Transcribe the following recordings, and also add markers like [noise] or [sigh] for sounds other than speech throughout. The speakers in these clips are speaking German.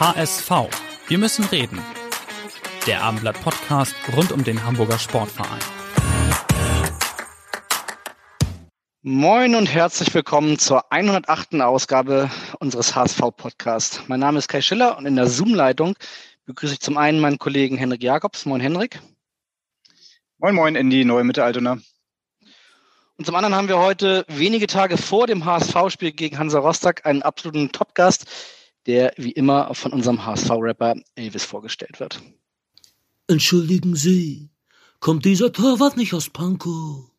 HSV. Wir müssen reden. Der Abendblatt Podcast rund um den Hamburger Sportverein. Moin und herzlich willkommen zur 108. Ausgabe unseres HSV-Podcasts. Mein Name ist Kai Schiller und in der Zoom-Leitung begrüße ich zum einen meinen Kollegen Henrik Jakobs. Moin Henrik. Moin Moin in die neue Mitte Altona. Und zum anderen haben wir heute wenige Tage vor dem HSV-Spiel gegen Hansa Rostock einen absoluten Top-Gast, der wie immer von unserem HSV-Rapper Elvis vorgestellt wird. Entschuldigen Sie, kommt dieser Torwart nicht aus Pankow?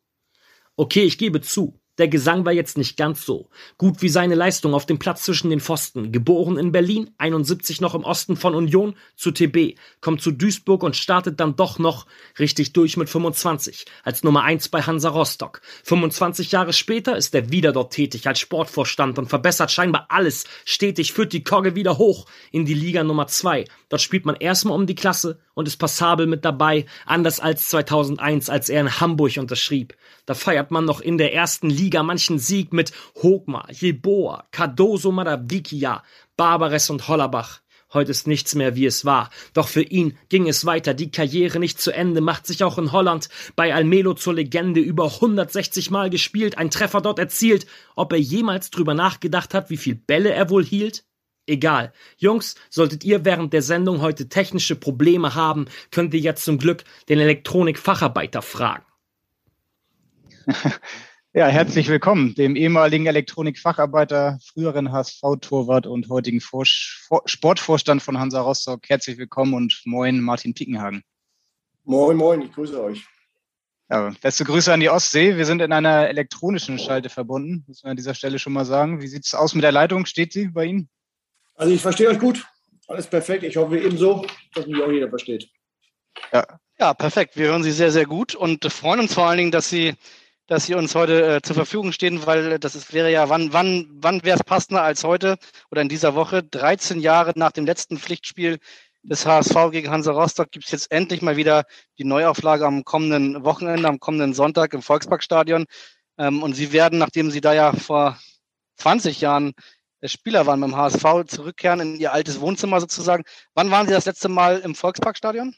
Okay, ich gebe zu. Der Gesang war jetzt nicht ganz so gut wie seine Leistung auf dem Platz zwischen den Pfosten. Geboren in Berlin, 71 noch im Osten von Union, zu TB, kommt zu Duisburg und startet dann doch noch richtig durch mit 25 als Nummer 1 bei Hansa Rostock. 25 Jahre später ist er wieder dort tätig als Sportvorstand und verbessert scheinbar alles stetig, führt die Kogge wieder hoch in die Liga Nummer 2. Dort spielt man erstmal um die Klasse und ist passabel mit dabei, anders als 2001, als er in Hamburg unterschrieb. Da feiert man noch in der ersten Liga manchen Sieg mit Hogmar, Jeboa, Cardoso Madavikia, Barbares und Hollerbach. Heute ist nichts mehr, wie es war. Doch für ihn ging es weiter, die Karriere nicht zu Ende, macht sich auch in Holland bei Almelo zur Legende über 160 Mal gespielt, ein Treffer dort erzielt. Ob er jemals drüber nachgedacht hat, wie viel Bälle er wohl hielt? Egal. Jungs, solltet ihr während der Sendung heute technische Probleme haben, könnt ihr jetzt zum Glück den Elektronikfacharbeiter fragen. [laughs] Ja, herzlich willkommen, dem ehemaligen Elektronikfacharbeiter, früheren HSV-Torwart und heutigen Vor Sportvorstand von Hansa Rostock. Herzlich willkommen und moin, Martin Piekenhagen. Moin, moin, ich grüße euch. Ja, beste Grüße an die Ostsee. Wir sind in einer elektronischen Schalte verbunden, muss man an dieser Stelle schon mal sagen. Wie sieht es aus mit der Leitung? Steht sie bei Ihnen? Also ich verstehe euch gut. Alles perfekt. Ich hoffe ebenso, dass mich auch jeder versteht. Ja. ja, perfekt. Wir hören Sie sehr, sehr gut und freuen uns vor allen Dingen, dass Sie dass Sie uns heute äh, zur Verfügung stehen, weil das ist, wäre ja, wann, wann, wann wäre es passender als heute oder in dieser Woche? 13 Jahre nach dem letzten Pflichtspiel des HSV gegen Hansa Rostock gibt es jetzt endlich mal wieder die Neuauflage am kommenden Wochenende, am kommenden Sonntag im Volksparkstadion. Ähm, und Sie werden, nachdem Sie da ja vor 20 Jahren Spieler waren beim HSV, zurückkehren in Ihr altes Wohnzimmer sozusagen. Wann waren Sie das letzte Mal im Volksparkstadion?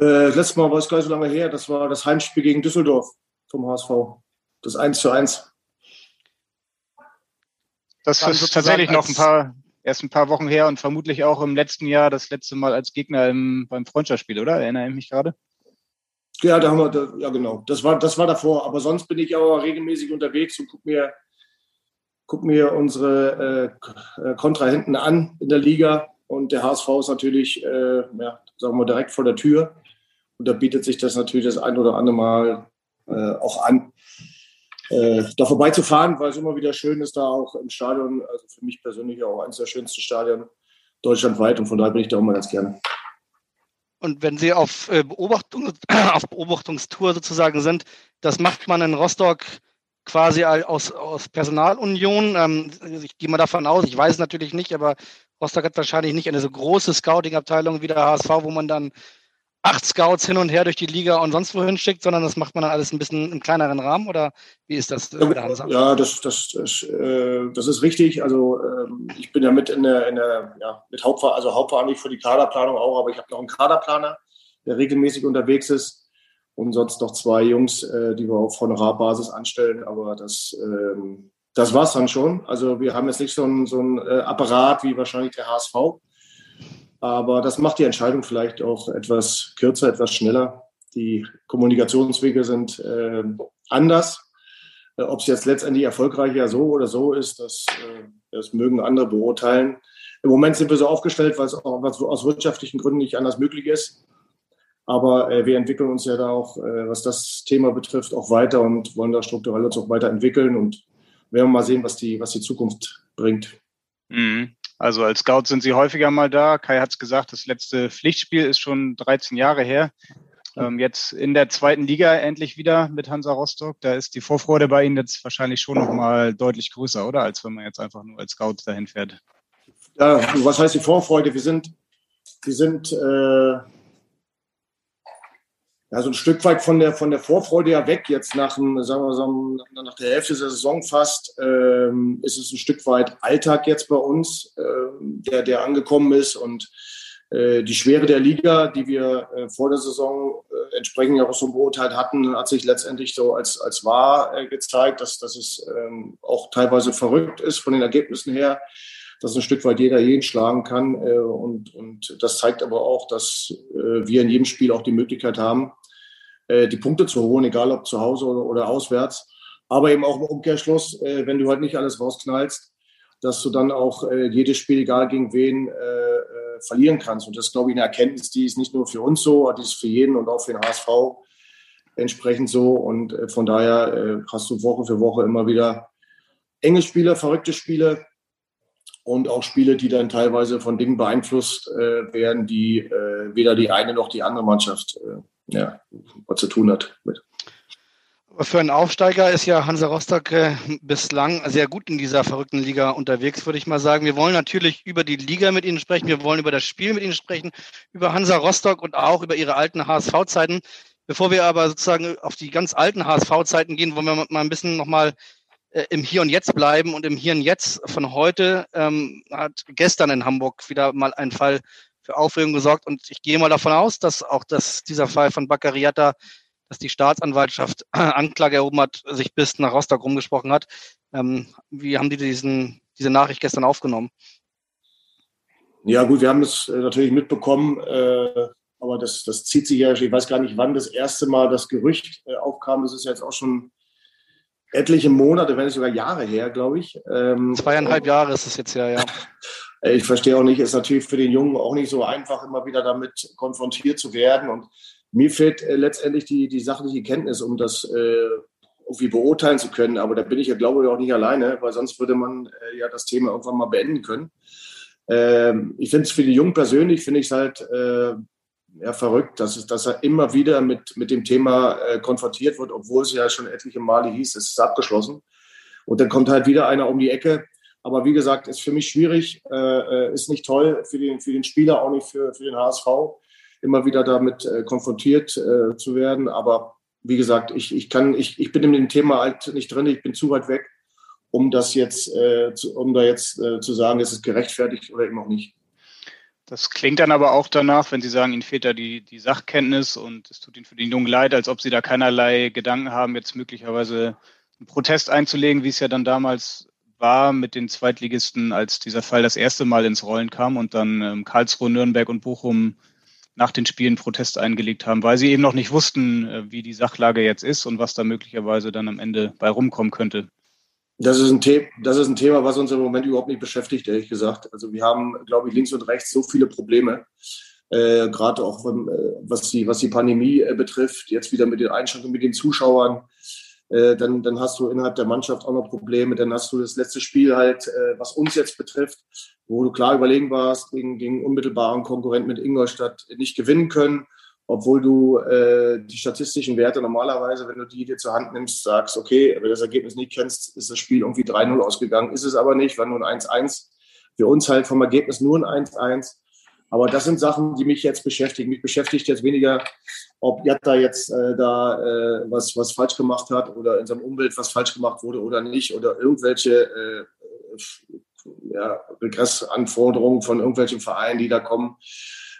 Äh, letztes Mal war es gar nicht so lange her. Das war das Heimspiel gegen Düsseldorf vom HSV. Das 1 zu 1. Das ist tatsächlich noch ein paar, erst ein paar Wochen her und vermutlich auch im letzten Jahr das letzte Mal als Gegner im, beim Freundschaftsspiel, oder? Erinnere ich mich gerade? Ja, da haben wir, ja genau. Das war, das war davor. Aber sonst bin ich auch regelmäßig unterwegs und gucke mir, guck mir unsere äh, äh, Kontrahenten an in der Liga. Und der HSV ist natürlich, äh, ja, sagen wir direkt vor der Tür. Und da bietet sich das natürlich das ein oder andere Mal äh, auch an, äh, da vorbeizufahren, weil es immer wieder schön ist, da auch im Stadion, also für mich persönlich auch eines der schönsten Stadien deutschlandweit und von daher bin ich da auch mal ganz gerne. Und wenn Sie auf, äh, Beobachtung, [clears throat] auf Beobachtungstour sozusagen sind, das macht man in Rostock quasi aus, aus Personalunion. Ähm, ich gehe mal davon aus, ich weiß es natürlich nicht, aber Rostock hat wahrscheinlich nicht eine so große Scouting-Abteilung wie der HSV, wo man dann acht Scouts hin und her durch die Liga und sonst wohin schickt, sondern das macht man dann alles ein bisschen im kleineren Rahmen oder wie ist das? Ja, das, das, das, äh, das ist richtig. Also ähm, ich bin ja mit in der, in der ja, mit Hauptver also hauptverantwortlich für die Kaderplanung auch, aber ich habe noch einen Kaderplaner, der regelmäßig unterwegs ist und sonst noch zwei Jungs, äh, die wir auf Honorarbasis anstellen. Aber das, ähm, das war es dann schon. Also wir haben jetzt nicht so ein, so ein äh, Apparat wie wahrscheinlich der HSV aber das macht die Entscheidung vielleicht auch etwas kürzer, etwas schneller. Die Kommunikationswege sind äh, anders. Ob es jetzt letztendlich erfolgreicher so oder so ist, das, äh, das mögen andere beurteilen. Im Moment sind wir so aufgestellt, weil es auch aus wirtschaftlichen Gründen nicht anders möglich ist. Aber äh, wir entwickeln uns ja da auch, äh, was das Thema betrifft, auch weiter und wollen da strukturell uns auch weiterentwickeln. Und werden mal sehen, was die, was die Zukunft bringt. Mhm. Also als Scout sind Sie häufiger mal da. Kai hat es gesagt, das letzte Pflichtspiel ist schon 13 Jahre her. Ähm, jetzt in der zweiten Liga endlich wieder mit Hansa Rostock. Da ist die Vorfreude bei Ihnen jetzt wahrscheinlich schon nochmal deutlich größer, oder? Als wenn man jetzt einfach nur als Scout dahin fährt. Ja, was heißt die Vorfreude? Wir sind, wir sind äh, ja, so ein Stück weit von der, von der Vorfreude ja weg. Jetzt nach, dem, sagen wir, sagen, nach der Hälfte der Saison fast ähm, ist es ein Stück weit Alltag jetzt bei uns, äh, der, der angekommen ist. Und äh, die Schwere der Liga, die wir äh, vor der Saison äh, entsprechend ja auch so beurteilt hatten, hat sich letztendlich so als, als wahr äh, gezeigt, dass, dass es ähm, auch teilweise verrückt ist von den Ergebnissen her dass ein Stück weit jeder jeden schlagen kann. Äh, und, und das zeigt aber auch, dass wir in jedem Spiel auch die Möglichkeit haben, äh, die Punkte zu holen, egal ob zu Hause oder, oder auswärts. Aber eben auch im Umkehrschluss, äh, wenn du halt nicht alles rausknallst, dass du dann auch äh, jedes Spiel, egal gegen wen, äh, verlieren kannst. Und das ist, glaube ich, eine Erkenntnis, die ist nicht nur für uns so, die ist für jeden und auch für den HSV entsprechend so. Und von daher hast du Woche für Woche immer wieder enge Spiele, verrückte Spiele und auch Spiele, die dann teilweise von Dingen beeinflusst werden, die weder die eine noch die andere Mannschaft ja, was zu tun hat mit. Für einen Aufsteiger ist ja Hansa Rostock äh, bislang sehr gut in dieser verrückten Liga unterwegs, würde ich mal sagen. Wir wollen natürlich über die Liga mit Ihnen sprechen, wir wollen über das Spiel mit Ihnen sprechen, über Hansa Rostock und auch über Ihre alten HSV-Zeiten. Bevor wir aber sozusagen auf die ganz alten HSV-Zeiten gehen, wollen wir mal ein bisschen nochmal äh, im Hier und Jetzt bleiben. Und im Hier und Jetzt von heute ähm, hat gestern in Hamburg wieder mal ein Fall für Aufregung gesorgt. Und ich gehe mal davon aus, dass auch das, dieser Fall von Baccariata, dass die Staatsanwaltschaft [clears throat] Anklage erhoben hat, sich bis nach Rostock rumgesprochen hat. Ähm, wie haben die diesen, diese Nachricht gestern aufgenommen? Ja, gut, wir haben es äh, natürlich mitbekommen, äh, aber das, das zieht sich ja, ich weiß gar nicht, wann das erste Mal das Gerücht äh, aufkam. Das ist jetzt auch schon etliche Monate, wenn nicht sogar Jahre her, glaube ich. Ähm, Zweieinhalb Jahre ist es jetzt ja, ja. [laughs] Äh, ich verstehe auch nicht, ist natürlich für den Jungen auch nicht so einfach, immer wieder damit konfrontiert zu werden. Und mir fehlt äh, letztendlich die, die sachliche Kenntnis, um das äh, irgendwie beurteilen zu können. Aber da bin ich ja, glaube ich, auch nicht alleine, weil sonst würde man äh, ja das Thema irgendwann mal beenden können. Ähm, ich finde es für die Jungen persönlich, finde ich es halt äh, ja, verrückt, dass, es, dass er immer wieder mit, mit dem Thema äh, konfrontiert wird, obwohl es ja schon etliche Male hieß, es ist abgeschlossen. Und dann kommt halt wieder einer um die Ecke, aber wie gesagt, ist für mich schwierig, äh, äh, ist nicht toll für den, für den Spieler, auch nicht für, für den HSV, immer wieder damit äh, konfrontiert äh, zu werden. Aber wie gesagt, ich, ich, kann, ich, ich bin in dem Thema halt nicht drin, ich bin zu weit weg, um das jetzt, äh, zu, um da jetzt äh, zu sagen, ist gerechtfertigt oder eben auch nicht. Das klingt dann aber auch danach, wenn Sie sagen, Ihnen fehlt da die, die Sachkenntnis und es tut Ihnen für den Jungen leid, als ob Sie da keinerlei Gedanken haben, jetzt möglicherweise einen Protest einzulegen, wie es ja dann damals war mit den Zweitligisten, als dieser Fall das erste Mal ins Rollen kam und dann ähm, Karlsruhe, Nürnberg und Bochum nach den Spielen Protest eingelegt haben, weil sie eben noch nicht wussten, äh, wie die Sachlage jetzt ist und was da möglicherweise dann am Ende bei rumkommen könnte. Das ist, ein das ist ein Thema, was uns im Moment überhaupt nicht beschäftigt, ehrlich gesagt. Also wir haben, glaube ich, links und rechts so viele Probleme, äh, gerade auch äh, was, die, was die Pandemie äh, betrifft, jetzt wieder mit den Einschränkungen, mit den Zuschauern. Äh, dann, dann hast du innerhalb der Mannschaft auch noch Probleme. Dann hast du das letzte Spiel halt, äh, was uns jetzt betrifft, wo du klar überlegen warst, gegen, gegen unmittelbaren Konkurrenten mit Ingolstadt nicht gewinnen können, obwohl du äh, die statistischen Werte normalerweise, wenn du die dir zur Hand nimmst, sagst, okay, wenn du das Ergebnis nicht kennst, ist das Spiel irgendwie 3-0 ausgegangen. Ist es aber nicht, war nur ein 1-1. Für uns halt vom Ergebnis nur ein 1-1. Aber das sind Sachen, die mich jetzt beschäftigen. Mich beschäftigt jetzt weniger, ob Jatta jetzt äh, da äh, was, was falsch gemacht hat oder in seinem Umwelt was falsch gemacht wurde oder nicht oder irgendwelche äh, ja, Regressanforderungen von irgendwelchen Vereinen, die da kommen.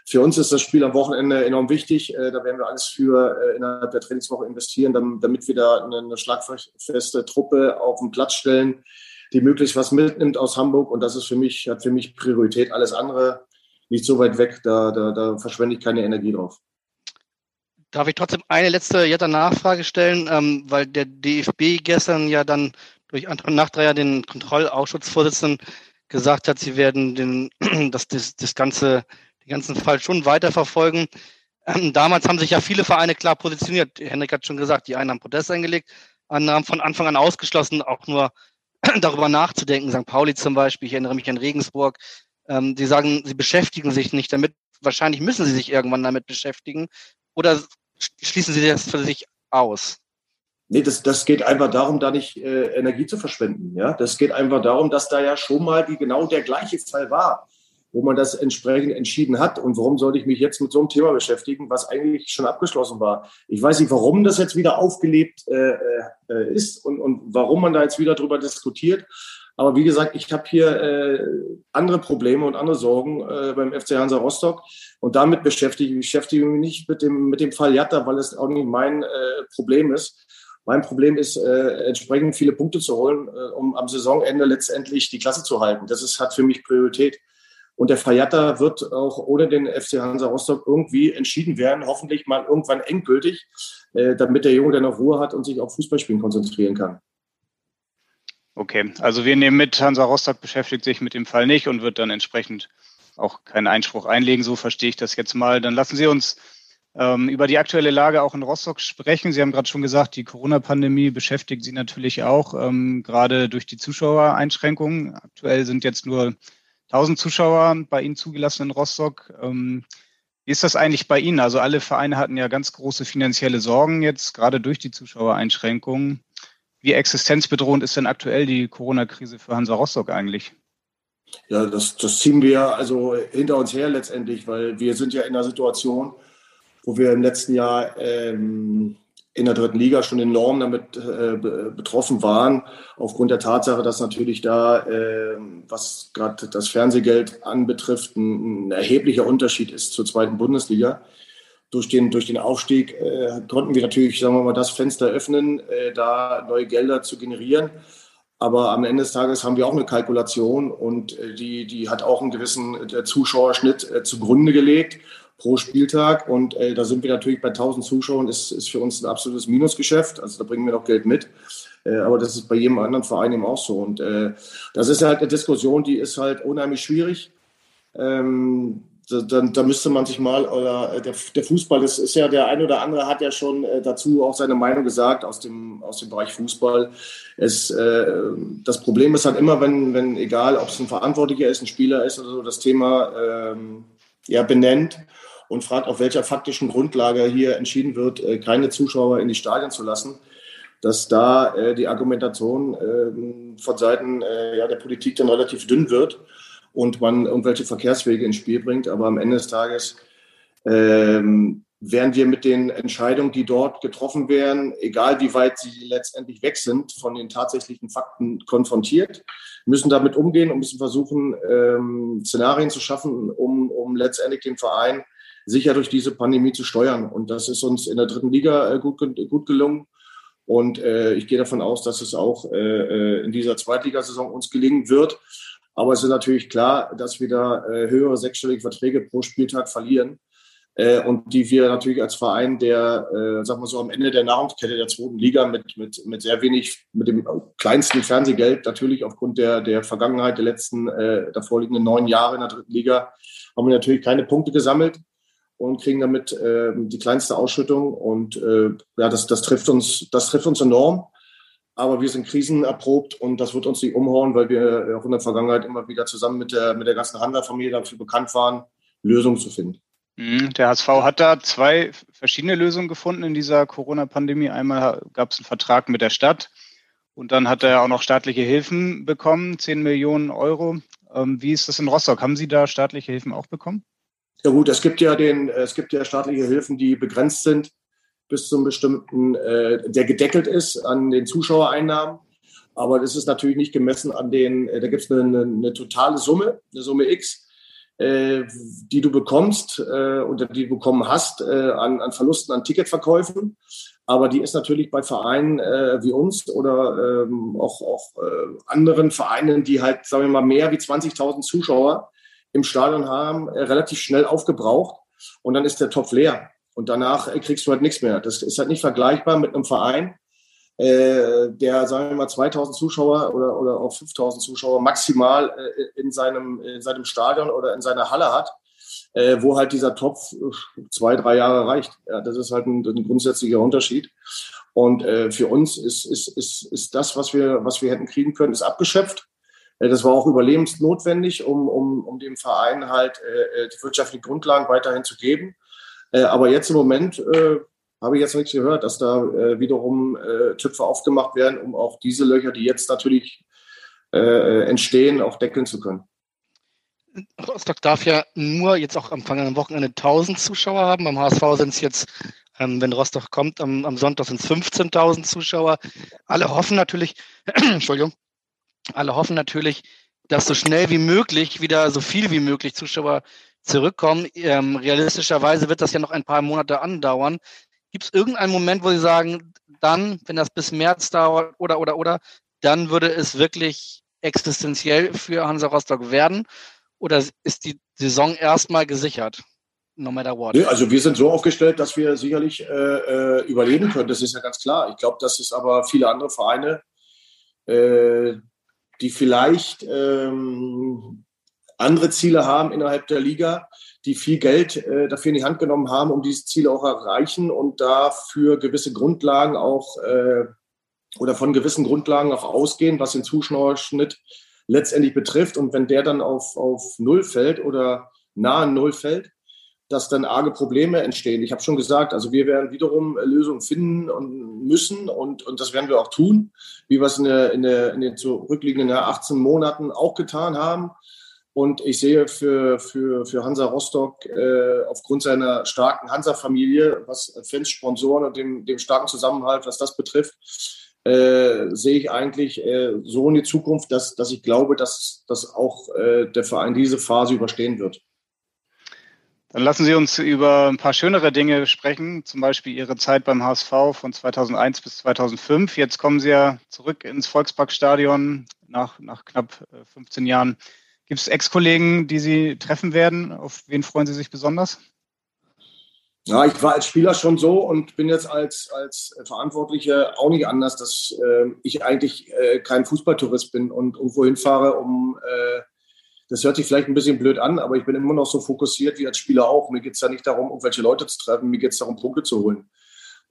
Für uns ist das Spiel am Wochenende enorm wichtig. Äh, da werden wir alles für äh, innerhalb der Trainingswoche investieren, damit wir da eine, eine schlagfeste Truppe auf den Platz stellen, die möglichst was mitnimmt aus Hamburg. Und das ist für mich, hat für mich Priorität. Alles andere nicht so weit weg, da, da, da verschwende ich keine Energie drauf. Darf ich trotzdem eine letzte Jetta Nachfrage stellen, ähm, weil der DFB gestern ja dann durch Anton Nachtreier den Kontrollausschussvorsitzenden gesagt hat, sie werden den, [clears throat] das, das, das ganze, den ganzen Fall schon weiterverfolgen. Ähm, damals haben sich ja viele Vereine klar positioniert. Henrik hat schon gesagt, die einen haben Protest eingelegt, andere haben von Anfang an ausgeschlossen, auch nur [clears throat] darüber nachzudenken. St. Pauli zum Beispiel, ich erinnere mich an Regensburg. Ähm, sie sagen, sie beschäftigen sich nicht damit. Wahrscheinlich müssen sie sich irgendwann damit beschäftigen. Oder schließen sie das für sich aus? Nee, das, das geht einfach darum, da nicht äh, Energie zu verschwenden. Ja? Das geht einfach darum, dass da ja schon mal die, genau der gleiche Fall war, wo man das entsprechend entschieden hat. Und warum sollte ich mich jetzt mit so einem Thema beschäftigen, was eigentlich schon abgeschlossen war? Ich weiß nicht, warum das jetzt wieder aufgelebt äh, äh, ist und, und warum man da jetzt wieder drüber diskutiert. Aber wie gesagt, ich habe hier äh, andere Probleme und andere Sorgen äh, beim FC Hansa Rostock. Und damit beschäftige ich beschäftige mich nicht mit dem, mit dem Fall Jatta, weil es auch nicht mein äh, Problem ist. Mein Problem ist, äh, entsprechend viele Punkte zu holen, äh, um am Saisonende letztendlich die Klasse zu halten. Das ist, hat für mich Priorität. Und der Fayatta wird auch ohne den FC Hansa Rostock irgendwie entschieden werden, hoffentlich mal irgendwann endgültig, äh, damit der Junge dann noch Ruhe hat und sich auf Fußballspielen konzentrieren kann. Okay, also wir nehmen mit, Hansa Rostock beschäftigt sich mit dem Fall nicht und wird dann entsprechend auch keinen Einspruch einlegen. So verstehe ich das jetzt mal. Dann lassen Sie uns ähm, über die aktuelle Lage auch in Rostock sprechen. Sie haben gerade schon gesagt, die Corona-Pandemie beschäftigt Sie natürlich auch, ähm, gerade durch die Zuschauereinschränkungen. Aktuell sind jetzt nur 1000 Zuschauer bei Ihnen zugelassen in Rostock. Ähm, wie ist das eigentlich bei Ihnen? Also alle Vereine hatten ja ganz große finanzielle Sorgen jetzt, gerade durch die Zuschauereinschränkungen. Wie existenzbedrohend ist denn aktuell die Corona-Krise für Hansa Rostock eigentlich? Ja, das, das ziehen wir also hinter uns her letztendlich, weil wir sind ja in einer Situation, wo wir im letzten Jahr ähm, in der dritten Liga schon enorm damit äh, betroffen waren, aufgrund der Tatsache, dass natürlich da, äh, was gerade das Fernsehgeld anbetrifft, ein, ein, erheblicher Unterschied ist zur zweiten Bundesliga. Durch den, durch den Aufstieg äh, konnten wir natürlich, sagen wir mal, das Fenster öffnen, äh, da neue Gelder zu generieren. Aber am Ende des Tages haben wir auch eine Kalkulation und äh, die, die hat auch einen gewissen äh, Zuschauerschnitt zugrunde gelegt pro Spieltag. Und äh, da sind wir natürlich bei 1000 Zuschauern, ist, ist für uns ein absolutes Minusgeschäft. Also da bringen wir noch Geld mit. Äh, aber das ist bei jedem anderen Verein eben auch so. Und äh, das ist halt eine Diskussion, die ist halt unheimlich schwierig. Ähm, da, da, müsste man sich mal, oder äh, der, der, Fußball, das ist ja, der eine oder andere hat ja schon äh, dazu auch seine Meinung gesagt aus dem, aus dem Bereich Fußball. Es, äh, das Problem ist halt immer, wenn, wenn egal ob es ein Verantwortlicher ist, ein Spieler ist oder so, das Thema ähm, ja, benennt und fragt, auf welcher faktischen Grundlage hier entschieden wird, äh, keine Zuschauer in die Stadien zu lassen, dass da äh, die Argumentation äh, von Seiten äh, ja, der Politik dann relativ dünn wird und man irgendwelche Verkehrswege ins Spiel bringt. Aber am Ende des Tages ähm, werden wir mit den Entscheidungen, die dort getroffen werden, egal wie weit sie letztendlich weg sind, von den tatsächlichen Fakten konfrontiert, müssen damit umgehen und müssen versuchen, ähm, Szenarien zu schaffen, um, um letztendlich den Verein sicher durch diese Pandemie zu steuern. Und das ist uns in der dritten Liga äh, gut, gut gelungen. Und äh, ich gehe davon aus, dass es auch äh, äh, in dieser Zweitligasaison uns gelingen wird. Aber es ist natürlich klar, dass wir da äh, höhere sechsstellige Verträge pro Spieltag verlieren. Äh, und die wir natürlich als Verein, der, äh, sagen wir so, am Ende der Nahrungskette der zweiten Liga mit, mit, mit sehr wenig, mit dem kleinsten Fernsehgeld, natürlich aufgrund der, der Vergangenheit der letzten, äh, davorliegenden neun Jahre in der dritten Liga, haben wir natürlich keine Punkte gesammelt und kriegen damit äh, die kleinste Ausschüttung. Und äh, ja, das, das, trifft uns, das trifft uns enorm. Aber wir sind krisenerprobt und das wird uns nicht umhauen, weil wir auch in der Vergangenheit immer wieder zusammen mit der, mit der ganzen Handlerfamilie dafür bekannt waren, Lösungen zu finden. Mhm, der HSV hat da zwei verschiedene Lösungen gefunden in dieser Corona-Pandemie. Einmal gab es einen Vertrag mit der Stadt und dann hat er auch noch staatliche Hilfen bekommen, 10 Millionen Euro. Ähm, wie ist das in Rostock? Haben Sie da staatliche Hilfen auch bekommen? Ja gut, es gibt ja den, es gibt ja staatliche Hilfen, die begrenzt sind bis zum bestimmten, äh, der gedeckelt ist an den Zuschauereinnahmen. Aber das ist natürlich nicht gemessen an den, äh, da gibt es eine, eine, eine, totale Summe, eine Summe X, äh, die du bekommst äh, oder die du bekommen hast äh, an, an Verlusten an Ticketverkäufen. Aber die ist natürlich bei Vereinen äh, wie uns oder ähm, auch, auch äh, anderen Vereinen, die halt, sagen wir mal, mehr wie 20.000 Zuschauer im Stadion haben, relativ schnell aufgebraucht und dann ist der Topf leer. Und danach äh, kriegst du halt nichts mehr. Das ist halt nicht vergleichbar mit einem Verein, äh, der, sagen wir mal, 2000 Zuschauer oder, oder auch 5000 Zuschauer maximal äh, in, seinem, in seinem Stadion oder in seiner Halle hat, äh, wo halt dieser Topf äh, zwei, drei Jahre reicht. Ja, das ist halt ein, ein grundsätzlicher Unterschied. Und äh, für uns ist, ist, ist, ist das, was wir, was wir hätten kriegen können, ist abgeschöpft. Äh, das war auch überlebensnotwendig, um, um, um dem Verein halt die wirtschaftlichen Grundlagen weiterhin zu geben. Äh, aber jetzt im Moment äh, habe ich jetzt nichts gehört, dass da äh, wiederum Töpfe aufgemacht werden, um auch diese Löcher, die jetzt natürlich entstehen, auch deckeln zu können. Rostock darf ja nur jetzt auch am vergangenen Wochenende 1000 Zuschauer haben. Beim HSV sind es jetzt, ähm, wenn Rostock kommt, am, am Sonntag sind es 15.000 Zuschauer. Alle hoffen natürlich, [clears throat] Entschuldigung, alle hoffen natürlich, dass so schnell wie möglich wieder so viel wie möglich Zuschauer zurückkommen. Ähm, realistischerweise wird das ja noch ein paar Monate andauern. Gibt es irgendeinen Moment, wo Sie sagen, dann, wenn das bis März dauert oder, oder, oder, dann würde es wirklich existenziell für Hansa Rostock werden? Oder ist die Saison erstmal gesichert? No matter what. Nee, also wir sind so aufgestellt, dass wir sicherlich äh, äh, überleben können. Das ist ja ganz klar. Ich glaube, dass es aber viele andere Vereine, äh, die vielleicht ähm, andere Ziele haben innerhalb der Liga, die viel Geld äh, dafür in die Hand genommen haben, um diese Ziele auch erreichen und dafür gewisse Grundlagen auch äh, oder von gewissen Grundlagen auch ausgehen, was den Zuschauerschnitt letztendlich betrifft. Und wenn der dann auf, auf Null fällt oder nahe Null fällt, dass dann arge Probleme entstehen. Ich habe schon gesagt, also wir werden wiederum Lösungen finden und müssen und, und das werden wir auch tun, wie wir es in, der, in, der, in den zurückliegenden 18 Monaten auch getan haben. Und ich sehe für, für, für Hansa Rostock äh, aufgrund seiner starken Hansa-Familie, was Fans, Sponsoren und dem, dem starken Zusammenhalt, was das betrifft, äh, sehe ich eigentlich äh, so in die Zukunft, dass, dass ich glaube, dass, dass auch äh, der Verein diese Phase überstehen wird. Dann lassen Sie uns über ein paar schönere Dinge sprechen, zum Beispiel Ihre Zeit beim HSV von 2001 bis 2005. Jetzt kommen Sie ja zurück ins Volksparkstadion nach, nach knapp 15 äh, Jahren. Gibt es Ex-Kollegen, die Sie treffen werden? Auf wen freuen Sie sich besonders? Ja, ich war als Spieler schon so und bin jetzt als, als Verantwortlicher auch nicht anders, dass äh, ich eigentlich äh, kein Fußballtourist bin und irgendwo hinfahre, um, äh, das hört sich vielleicht ein bisschen blöd an, aber ich bin immer noch so fokussiert wie als Spieler auch. Mir geht es ja nicht darum, irgendwelche Leute zu treffen, mir geht es darum, Punkte zu holen.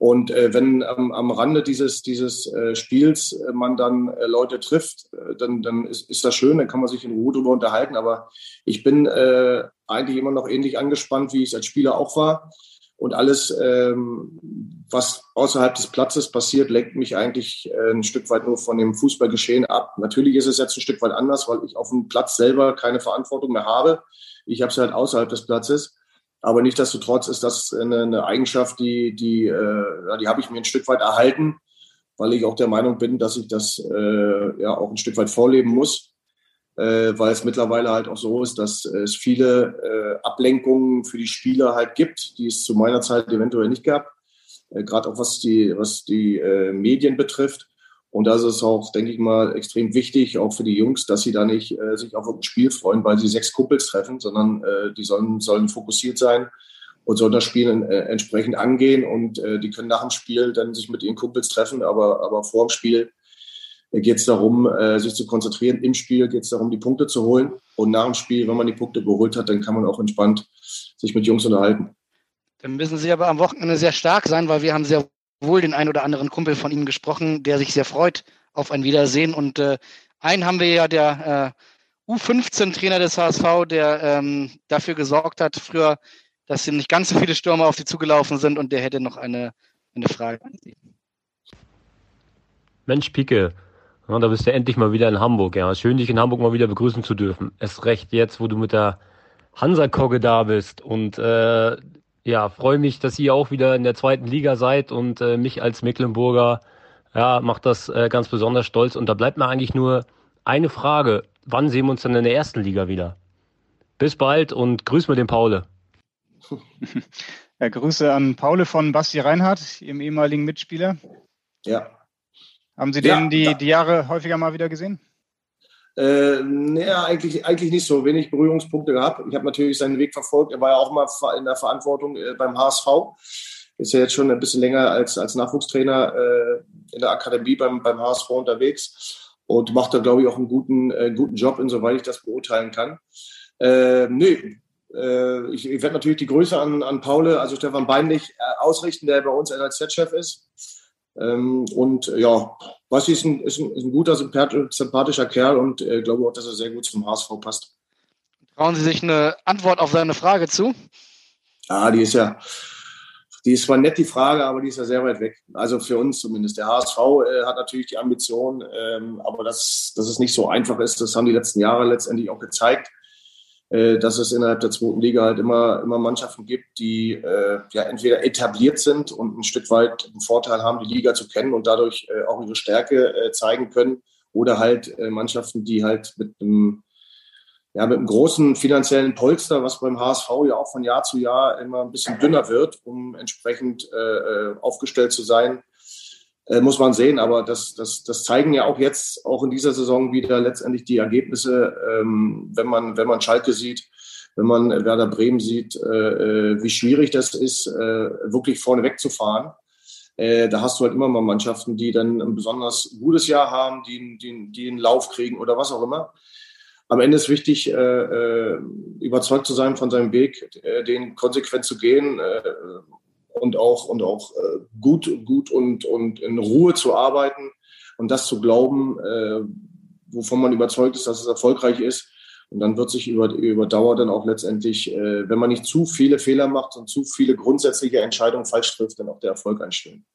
Und äh, wenn ähm, am Rande dieses, dieses äh, Spiels äh, man dann äh, Leute trifft, äh, dann, dann ist, ist das schön, dann kann man sich in Ruhe darüber unterhalten. Aber ich bin äh, eigentlich immer noch ähnlich angespannt, wie ich es als Spieler auch war. Und alles, ähm, was außerhalb des Platzes passiert, lenkt mich eigentlich äh, ein Stück weit nur von dem Fußballgeschehen ab. Natürlich ist es jetzt ein Stück weit anders, weil ich auf dem Platz selber keine Verantwortung mehr habe. Ich habe es halt außerhalb des Platzes. Aber nichtsdestotrotz ist das eine, eine Eigenschaft, die, die, äh, die habe ich mir ein Stück weit erhalten, weil ich auch der Meinung bin, dass ich das äh, ja auch ein Stück weit vorleben muss äh, weil es mittlerweile halt auch so ist, dass es viele äh, Ablenkungen für die Spieler halt gibt, die es zu meiner Zeit eventuell nicht gab, äh, gerade auch was die, was die äh, Medien betrifft. Und da ist auch, denke ich mal, extrem wichtig, auch für die Jungs, dass sie da nicht äh, sich auf ein Spiel freuen, weil sie sechs Kumpels treffen, sondern äh, die sollen, sollen fokussiert sein und sollen das Spiel äh, entsprechend angehen. Und äh, die können nach dem Spiel dann sich mit ihren Kumpels treffen, aber, aber vor dem Spiel geht es darum, äh, sich zu konzentrieren. Im Spiel geht es darum, die Punkte zu holen. Und nach dem Spiel, wenn man die Punkte geholt hat, dann kann man auch entspannt sich mit Jungs unterhalten. Dann müssen Sie aber am Wochenende sehr stark sein, weil wir haben sehr wohl den einen oder anderen Kumpel von Ihnen gesprochen, der sich sehr freut auf ein Wiedersehen. Und äh, einen haben wir ja, der äh, U15-Trainer des HSV, der ähm, dafür gesorgt hat, früher, dass nicht ganz so viele Stürmer auf Sie zugelaufen sind. Und der hätte noch eine, eine Frage an Sie. Mensch, Pike, ja, da bist du endlich mal wieder in Hamburg. Ja, schön, dich in Hamburg mal wieder begrüßen zu dürfen. Es recht jetzt, wo du mit der Hansa-Kogge da bist. Und äh, ja, freue mich, dass ihr auch wieder in der zweiten Liga seid und äh, mich als Mecklenburger ja, macht das äh, ganz besonders stolz. Und da bleibt mir eigentlich nur eine Frage. Wann sehen wir uns dann in der ersten Liga wieder? Bis bald und grüß mir den Paule. [laughs] Ja, Grüße an Paule von Basti Reinhardt, Ihrem ehemaligen Mitspieler. Ja, haben Sie den ja, die, die Jahre häufiger mal wieder gesehen? Äh, nee, eigentlich, eigentlich nicht so. Wenig Berührungspunkte gehabt. Ich habe natürlich seinen Weg verfolgt. Er war ja auch mal in der Verantwortung äh, beim HSV. Ist ja jetzt schon ein bisschen länger als, als Nachwuchstrainer äh, in der Akademie beim, beim HSV unterwegs und macht da, glaube ich, auch einen guten, äh, guten Job, insoweit ich das beurteilen kann. Äh, nee, äh, ich, ich werde natürlich die Grüße an, an Paul, also Stefan Beinlich, äh, ausrichten, der bei uns NLZ-Chef ist Ähm, und ja, Basti ist ein, ist ein, ist ein guter, sympathischer Kerl und äh, glaube auch, dass er sehr gut zum HSV passt. Trauen Sie sich eine Antwort auf seine Frage zu? Ja, die ist ja, die ist zwar nett, die Frage, aber die ist ja sehr weit weg. Also für uns zumindest. Der HSV äh, hat natürlich die Ambition, ähm, aber dass, dass es nicht so einfach ist, das haben die letzten Jahre letztendlich auch gezeigt, dass es innerhalb der zweiten Liga halt immer, immer Mannschaften gibt, die äh, ja entweder etabliert sind und ein Stück weit einen Vorteil haben, die Liga zu kennen und dadurch äh, auch ihre Stärke äh, zeigen können, oder halt äh, Mannschaften, die halt mit einem ja, mit einem großen finanziellen Polster, was beim HSV ja auch von Jahr zu Jahr immer ein bisschen dünner wird, um entsprechend äh, äh, aufgestellt zu sein, äh, muss man sehen. Aber das, das, das zeigen ja auch jetzt, auch in dieser Saison wieder letztendlich die Ergebnisse, ähm, wenn man, wenn man Schalke sieht, wenn man Werder Bremen sieht, äh, äh wie schwierig das ist, äh, wirklich vorne wegzufahren. Äh, da hast du halt immer mal Mannschaften, die dann ein besonders gutes Jahr haben, die, die, die einen Lauf kriegen oder was auch immer am Ende ist wichtig, äh, äh, überzeugt zu sein von seinem Weg, den konsequent zu gehen und auch, und auch äh, gut, gut und, und in Ruhe zu arbeiten und das zu glauben, äh, wovon man überzeugt ist, dass es erfolgreich ist. Und dann wird sich über, über Dauer dann auch letztendlich, wenn man nicht zu viele Fehler macht und zu viele grundsätzliche Entscheidungen falsch trifft, dann auch der Erfolg einstellen.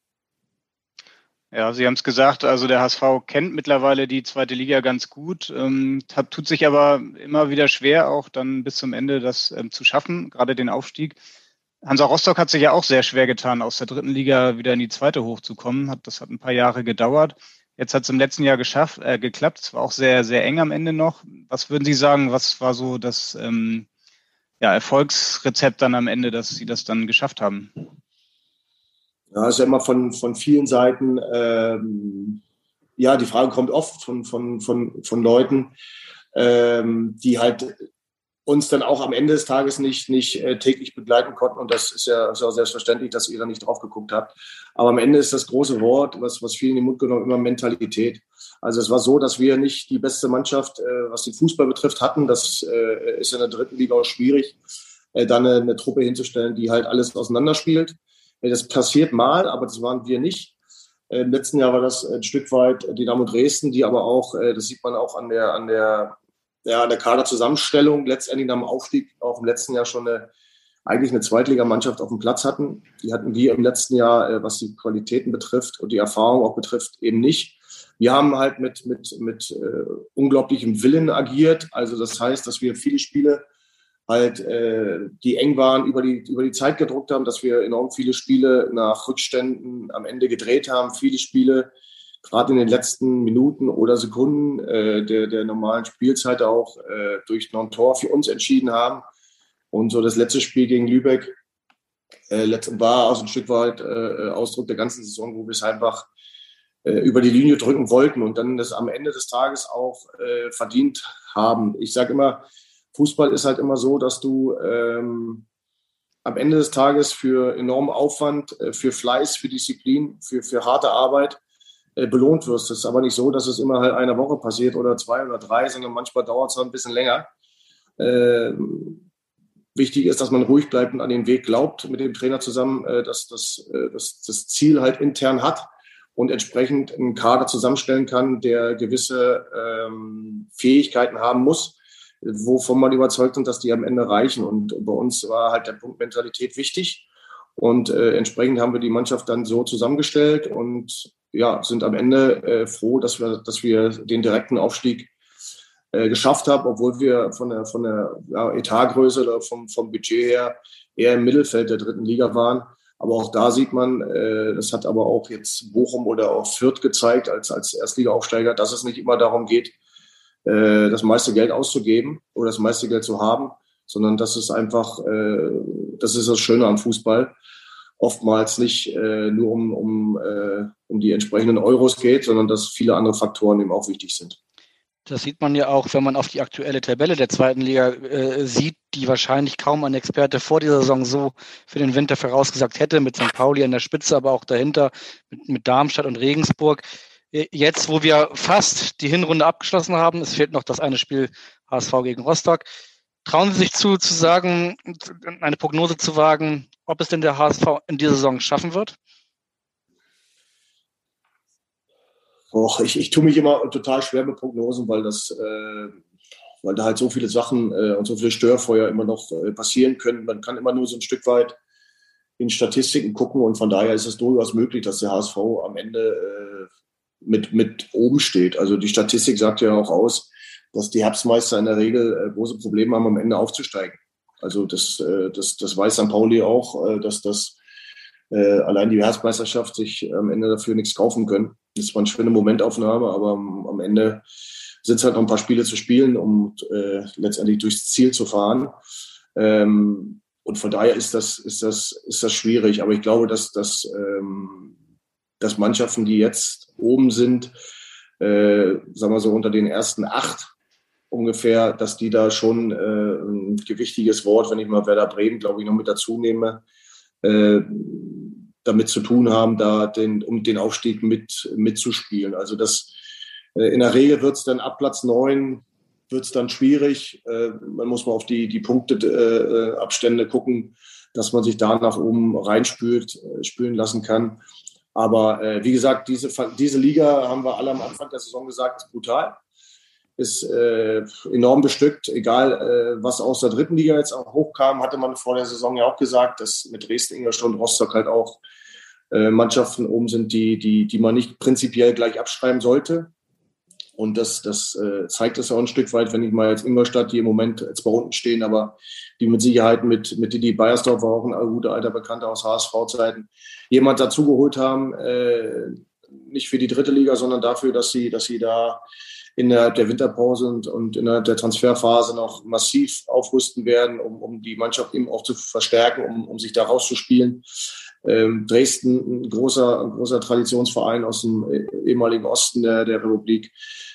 Ja, Sie haben es gesagt, also der HSV kennt mittlerweile die zweite Liga ganz gut, ähm, tut sich aber immer wieder schwer, auch dann bis zum Ende das ähm, zu schaffen, gerade den Aufstieg. Hansa Rostock hat sich ja auch sehr schwer getan, aus der dritten Liga wieder in die zweite hochzukommen. Hat, das hat ein paar Jahre gedauert. Jetzt hat es im letzten Jahr geschafft, äh, geklappt. Es war auch sehr, sehr eng am Ende noch. Was würden Sie sagen, was war so das ähm, ja, Erfolgsrezept dann am Ende, dass Sie das dann geschafft haben? Ja, ist ja immer von, von vielen Seiten, ähm, ja, die Frage kommt oft von, von, von, von Leuten, ähm, die halt uns dann auch am Ende des Tages nicht, nicht äh, täglich begleiten konnten. Und das ist ja, ist selbstverständlich, dass ihr da nicht drauf geguckt habt. Aber am Ende ist das große Wort, was, was vielen in den Mund genommen, immer Mentalität. Also es war so, dass wir nicht die beste Mannschaft, äh, was den Fußball betrifft, hatten. Das äh, ist in der dritten Liga auch schwierig, äh, dann eine, eine Truppe hinzustellen, die halt alles auseinanderspielt. Das passiert mal, aber das waren wir nicht. Äh, Im letzten Jahr war das ein Stück weit Dynamo Dresden, die aber auch, äh, das sieht man auch an der, an der, ja, an der Kaderzusammenstellung, letztendlich nach dem Aufstieg auch im letzten Jahr schon eine, eigentlich eine Zweitligamannschaft auf dem Platz hatten. Die hatten wir im letzten Jahr, äh, was die Qualitäten betrifft und die Erfahrung auch betrifft, eben nicht. Wir haben halt mit, mit, mit äh, unglaublichem Willen agiert. Also das heißt, dass wir viele Spiele halt äh, die eng waren, über die, über die Zeit gedruckt haben, dass wir enorm viele Spiele nach Rückständen am Ende gedreht haben, viele Spiele gerade in den letzten Minuten oder Sekunden äh, der, der normalen Spielzeit auch äh, durch Non-Tor für uns entschieden haben. Und so das letzte Spiel gegen Lübeck äh, war auch ein Stück weit äh, Ausdruck der ganzen Saison, wo wir es einfach äh, über die Linie drücken wollten und dann das am Ende des Tages auch äh, verdient haben. Ich sage immer, Fußball ist halt immer so, dass du ähm, am Ende des Tages für enormen Aufwand, äh, für Fleiß, für Disziplin, für, für harte Arbeit äh, belohnt wirst. Es ist aber nicht so, dass es immer halt eine Woche passiert oder zwei oder drei, sondern manchmal dauert es halt ein bisschen länger. Ähm, wichtig ist, dass man ruhig bleibt und an den Weg glaubt mit dem Trainer zusammen, äh, dass, dass, äh, dass das Ziel halt intern hat und entsprechend einen Kader zusammenstellen kann, der gewisse ähm, Fähigkeiten haben muss, wovon man überzeugt sind, dass die am Ende reichen. Und bei uns war halt der Punkt Mentalität wichtig. Und äh, entsprechend haben wir die Mannschaft dann so zusammengestellt und ja, sind am Ende äh, froh, dass wir, dass wir den direkten Aufstieg äh, geschafft haben, obwohl wir von der, von der ja, Etatgröße oder vom, vom Budget her eher im Mittelfeld der dritten Liga waren. Aber auch da sieht man, äh, das hat aber auch jetzt Bochum oder auch Fürth gezeigt als, als Erstliga-Aufsteiger, dass es nicht immer darum geht, äh, das meiste Geld auszugeben oder das meiste Geld zu haben, sondern das ist einfach, äh, das ist das Schöne am Fußball. Oftmals nicht äh, nur um, um, äh, um die entsprechenden Euros geht, sondern dass viele andere Faktoren eben auch wichtig sind. Das sieht man ja auch, wenn man auf die aktuelle Tabelle der zweiten Liga äh, sieht, die wahrscheinlich kaum ein Experte vor dieser Saison so für den Winter vorausgesagt hätte, mit St. Pauli an der Spitze, aber auch dahinter mit, mit Darmstadt und Regensburg. Äh, jetzt, wo wir fast die Hinrunde abgeschlossen haben, es fehlt noch das eine Spiel HSV gegen Rostock. Trauen Sie sich zu, zu sagen, eine Prognose zu wagen, ob es denn der HSV in dieser Saison schaffen wird? Och, ich, ich tue mich immer total schwer mit Prognosen, weil das, äh, weil da halt so viele Sachen äh, und so viele Störfeuer immer noch äh, passieren können. Man kann immer nur so ein Stück weit in Statistiken gucken und von daher ist es durchaus möglich, dass der HSV am Ende äh, mit, mit oben steht. Also die Statistik sagt ja auch aus, dass die Herbstmeister in der Regel äh, große Probleme haben, am Ende aufzusteigen. Also das, äh, das, das weiß St. Pauli auch, äh, dass das äh, allein die Herbstmeisterschaft sich am Ende dafür nichts kaufen können. Das war eine schöne Momentaufnahme, aber am, am Ende sind es halt noch ein paar Spiele zu spielen, um äh, letztendlich durchs Ziel zu fahren. Ähm, und von daher ist das, ist das, ist das schwierig. Aber ich glaube, dass, dass, ähm, dass Mannschaften, die jetzt oben sind, äh, sagen wir so unter den ersten acht ungefähr, dass die da schon äh, ein gewichtiges Wort, wenn ich mal Werder Bremen, glaube ich, noch mit dazu nehme, äh, damit zu tun haben, da den, um den Aufstieg mit, mitzuspielen. Also das äh, in der Regel wird es dann ab Platz neun wird es dann schwierig. Äh, man muss mal auf die, die Punkteabstände äh, gucken, dass man sich da nach oben reinspült, äh, spülen lassen kann. Aber äh, wie gesagt, diese, diese Liga haben wir alle am Anfang der Saison gesagt, ist brutal ist äh, enorm bestückt. Egal, äh, was aus der dritten Liga jetzt auch hochkam, hatte man vor der Saison ja auch gesagt, dass mit Dresden, Ingolstadt und Rostock halt auch äh, Mannschaften oben sind, die, die, die man nicht prinzipiell gleich abschreiben sollte. Und das, das äh, zeigt es auch ein Stück weit, wenn ich mal jetzt Ingolstadt, die im Moment bei unten stehen, aber die mit Sicherheit mit, mit Didi Beiersdorf, war auch ein guter alter Bekannter aus HSV-Zeiten, jemand dazugeholt haben, äh, nicht für die dritte Liga, sondern dafür, dass sie, dass sie da innerhalb der Winterpause und, und innerhalb der Transferphase noch massiv aufrüsten werden, um, um die Mannschaft eben auch zu verstärken, um, um sich da rauszuspielen. Ähm, Dresden, ein großer, ein großer Traditionsverein aus dem ehemaligen Osten der, der Republik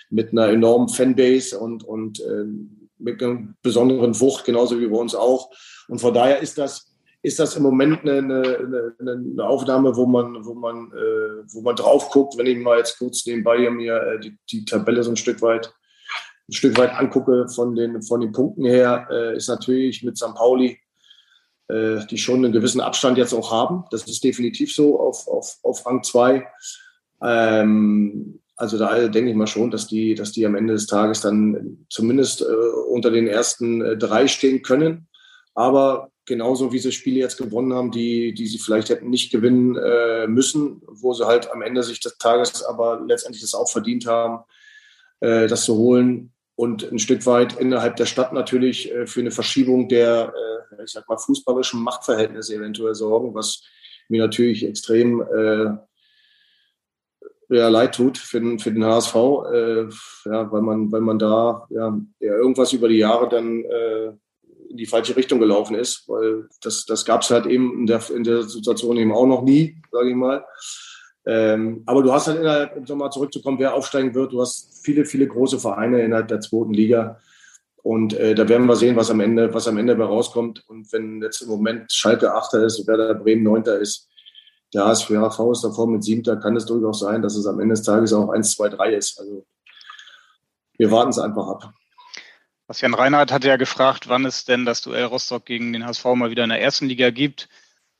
mit einer enormen Fanbase und, und äh, mit einer besonderen Wucht, genauso wie bei uns auch. Und von daher ist das ist das im Moment eine, eine, eine Aufnahme, wo man, wo man, äh, wo man drauf guckt, wenn ich mal jetzt kurz nebenbei mir äh, die, die Tabelle so ein Stück weit, ein Stück weit angucke von den, von den Punkten her, äh, ist natürlich mit St. Pauli, äh, die schon einen gewissen Abstand jetzt auch haben. Das ist definitiv so auf, auf, auf Rang 2. Ähm, also da denke ich mal schon, dass die, dass die am Ende des Tages dann zumindest äh, unter den ersten äh, drei stehen können. Aber genauso wie sie Spiele jetzt gewonnen haben, die, die sie vielleicht hätten nicht gewinnen äh, müssen, wo sie halt am Ende sich des Tages aber letztendlich das auch verdient haben, äh, das zu holen und ein Stück weit innerhalb der Stadt natürlich äh, für eine Verschiebung der, äh, ich sag mal, fußballischen Machtverhältnisse eventuell sorgen, was mir natürlich extrem äh, ja, leid tut für den, für den HSV, äh, ja, weil man, weil man da ja, ja irgendwas über die Jahre dann in die falsche Richtung gelaufen ist, weil das, das gab es halt eben in der, in der Situation eben auch noch nie, sage ich mal. Ähm, aber du hast halt innerhalb, um nochmal zurückzukommen, wer aufsteigen wird, du hast viele, viele große Vereine innerhalb der zweiten Liga. Und äh, da werden wir sehen, was am Ende, was am Ende dabei rauskommt. Und wenn jetzt im Moment Schalke Achter ist, Werder Bremen Neunter ist, der HSV ist davor mit Siebter, kann es durchaus sein, dass es am Ende des Tages auch 1, 2, 3 ist. Also wir warten es einfach ab. Bastian Reinhardt hat ja gefragt, wann es denn das Duell Rostock gegen den HSV mal wieder in der ersten Liga gibt.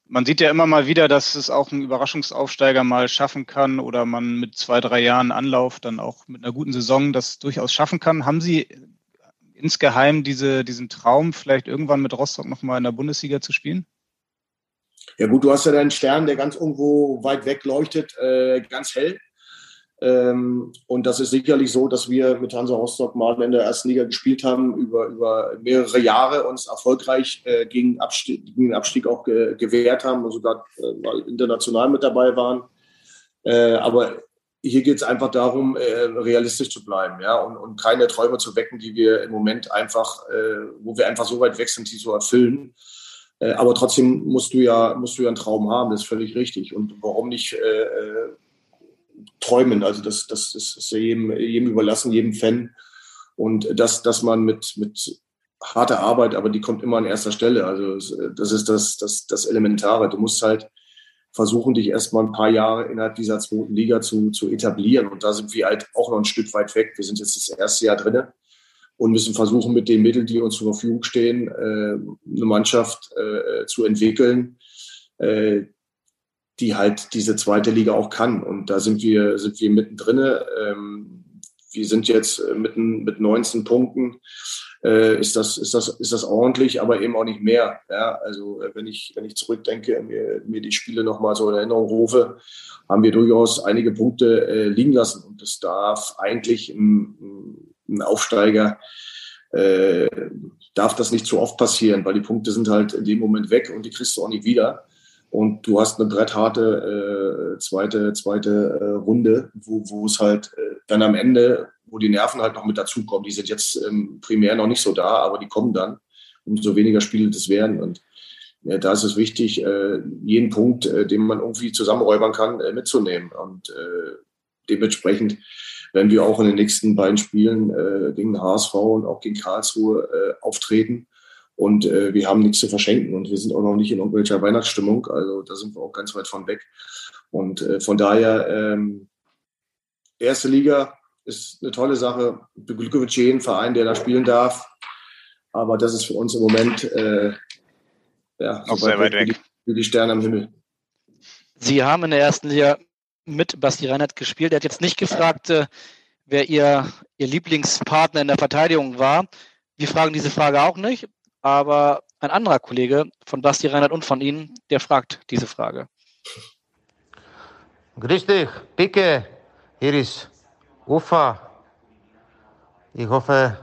Man sieht ja immer mal wieder, dass es auch ein Überraschungsaufsteiger mal schaffen kann oder man mit zwei, drei Jahren Anlauf dann auch mit einer guten Saison das durchaus schaffen kann. Haben Sie insgeheim diese, diesen Traum, vielleicht irgendwann mit Rostock nochmal in der Bundesliga zu spielen? Ja gut, du hast ja deinen Stern, der ganz irgendwo weit weg leuchtet, äh, ganz hell. Ähm, und das ist sicherlich so, dass wir mit Hansa Rostock mal in der ersten Liga gespielt haben, über, über mehrere Jahre uns erfolgreich äh, gegen, Abstieg, gegen den Abstieg auch ge, gewehrt haben und sogar äh, mal international mit dabei waren. Äh, aber hier geht es einfach darum, äh, realistisch zu bleiben, ja, und, und keine Träume zu wecken, die wir im Moment einfach, äh, wo wir einfach so weit weg sind, die zu erfüllen. Äh, aber trotzdem musst du ja, musst du ja einen Traum haben, das ist völlig richtig. Und warum nicht träumen. Also das, das ist jedem, jedem überlassen, jedem Fan. Und das, dass man mit, mit harter Arbeit, aber die kommt immer an erster Stelle. Also das ist das, das, das Elementare. Du musst halt versuchen, dich erstmal ein paar Jahre innerhalb dieser zweiten Liga zu, zu etablieren. Und da sind wir halt auch noch ein Stück weit weg. Wir sind jetzt das erste Jahr drin und müssen versuchen, mit den Mitteln, die uns zur Verfügung stehen, äh, eine Mannschaft äh, zu entwickeln, äh, die halt diese zweite Liga auch kann. Und da sind wir, sind wir mittendrin. Ähm, wir sind jetzt mitten mit 19 Punkten. Äh, ist das, ist das, ist das ordentlich, aber eben auch nicht mehr. Ja, also äh, wenn ich, wenn ich zurückdenke, mir, mir die Spiele nochmal so in Erinnerung rufe, haben wir durchaus einige Punkte äh, liegen lassen. Und das darf eigentlich ein, ein Aufsteiger äh, darf das nicht zu oft passieren, weil die Punkte sind halt in dem Moment weg und die kriegst du auch nicht wieder. Und du hast eine brettharte äh, zweite, zweite äh, Runde, wo, wo es halt äh, dann am Ende, wo die Nerven halt noch mit dazukommen. Die sind jetzt ähm, primär noch nicht so da, aber die kommen dann, umso weniger Spiele das werden. Und ja, da ist es wichtig, äh, jeden Punkt, äh, den man irgendwie zusammenräubern kann, äh, mitzunehmen. Und äh, dementsprechend werden wir auch in den nächsten beiden Spielen äh, gegen HSV und auch gegen Karlsruhe äh, auftreten. Und äh, wir haben nichts zu verschenken und wir sind auch noch nicht in irgendwelcher Weihnachtsstimmung. Also da sind wir auch ganz weit von weg. Und äh, von daher, ähm, erste Liga ist eine tolle Sache. Beglückwünsche jeden Verein, der da spielen darf. Aber das ist für uns im Moment äh, ja, so sehr weit weg. Wie die, wie die Sterne am Himmel. Sie haben in der ersten Liga mit Basti Reinhardt gespielt. Er hat jetzt nicht gefragt, äh, wer ihr, ihr Lieblingspartner in der Verteidigung war. Wir fragen diese Frage auch nicht, aber ein anderer Kollege von Basti Reinhardt und von Ihnen, der fragt diese Frage. Grüß dich, Picke. Hier ist Ufa. Ich hoffe,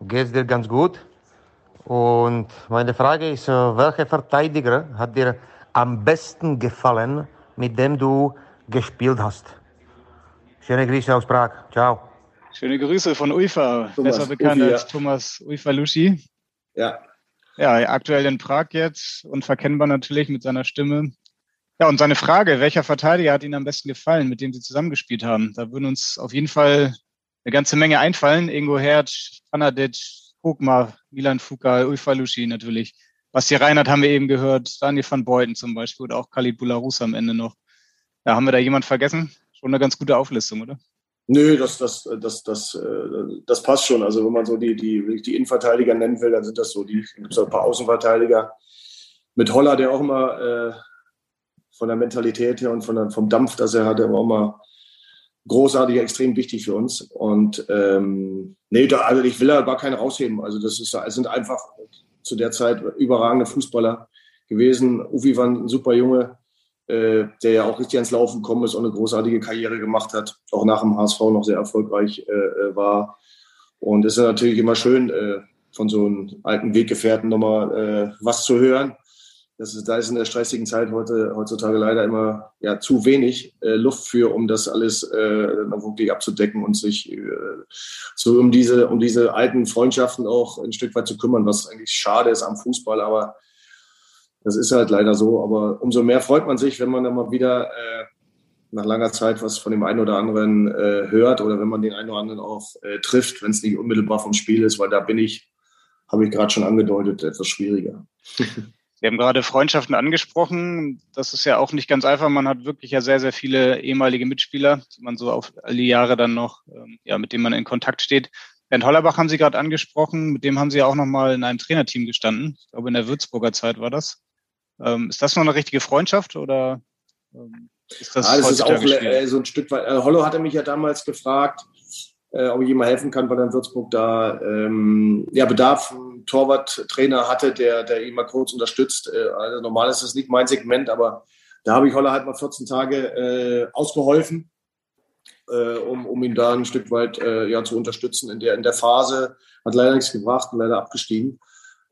geht's dir ganz gut. Und meine Frage ist, welcher Verteidiger hat dir am besten gefallen, mit dem du gespielt hast. Schöne Grüße aus Prag. Ciao. Schöne Grüße von UIFA, besser bekannt Ufi, als ja. Thomas UIFA Luschi. Ja. Ja, aktuell in Prag jetzt, unverkennbar natürlich mit seiner Stimme. Ja, und seine Frage, welcher Verteidiger hat Ihnen am besten gefallen, mit dem Sie zusammengespielt haben? Da würden uns auf jeden Fall eine ganze Menge einfallen. Ingo Hertz, Fanadic, Hogmar, Milan Fukal, Ulfa Luschi natürlich. Basti Reinhardt haben wir eben gehört, Daniel van Beuten zum Beispiel oder auch Khalid Bularus am Ende noch. Ja, haben wir da jemand vergessen? Schon eine ganz gute Auflistung, oder? Nö, das, das, das, das, äh, das passt schon. Also wenn man so die, die, die Innenverteidiger nennen will, dann sind das so die, gibt es ein paar Außenverteidiger. Mit Holler, der auch immer äh, von der Mentalität her und von der, vom Dampf, das er hat, der war auch mal großartig, extrem wichtig für uns. Und ähm, nee, da, also ich will da gar keine rausheben. Also das ist, es sind einfach zu der Zeit überragende Fußballer gewesen. Ufi war ein super Junge, äh, der ja auch richtig ans Laufen gekommen ist und eine großartige Karriere gemacht hat, auch nach dem HSV noch sehr erfolgreich äh, äh, war. Und es ist natürlich immer schön, äh, von so einem alten Weggefährten nochmal äh, was zu hören. Das ist, da ist in der stressigen Zeit heute, heutzutage leider immer ja, zu wenig äh, Luft für, um das alles äh, noch wirklich abzudecken und sich äh, so um diese, um diese alten Freundschaften auch ein Stück weit zu kümmern, was eigentlich schade ist am Fußball, aber das ist halt leider so. Aber umso mehr freut man sich, wenn man dann mal wieder äh, nach langer Zeit was von dem einen oder anderen äh, hört oder wenn man den einen oder anderen auch äh, trifft, wenn es nicht unmittelbar vom Spiel ist, weil da bin ich, habe ich gerade schon angedeutet, etwas schwieriger. Sie haben gerade Freundschaften angesprochen. Das ist ja auch nicht ganz einfach. Man hat wirklich ja sehr, sehr viele ehemalige Mitspieler, die man so auf all die Jahre dann noch, ähm, ja, mit denen man in Kontakt steht. Bernd Hollerbach haben Sie gerade angesprochen. Mit dem haben Sie ja auch noch mal in einem Trainerteam gestanden. Ich glaube, in der Würzburger Zeit war das. Ähm, ist das noch eine richtige Freundschaft oder ähm, ist das, ja, das ist auch äh, so ein Stück weit. Äh, Hollo hatte mich ja damals gefragt, äh, ob ich ihm mal helfen kann, weil er in Würzburg da ähm, ja, Bedarf einen Torwarttrainer hatte, der, der ihn mal kurz unterstützt. Äh, also normal ist das nicht mein Segment, aber da habe ich Holler halt mal 14 Tage äh, ausgeholfen, äh, um, um ihn da ein Stück weit äh, ja, zu unterstützen in der, in der Phase. Hat leider nichts gebracht und leider abgestiegen.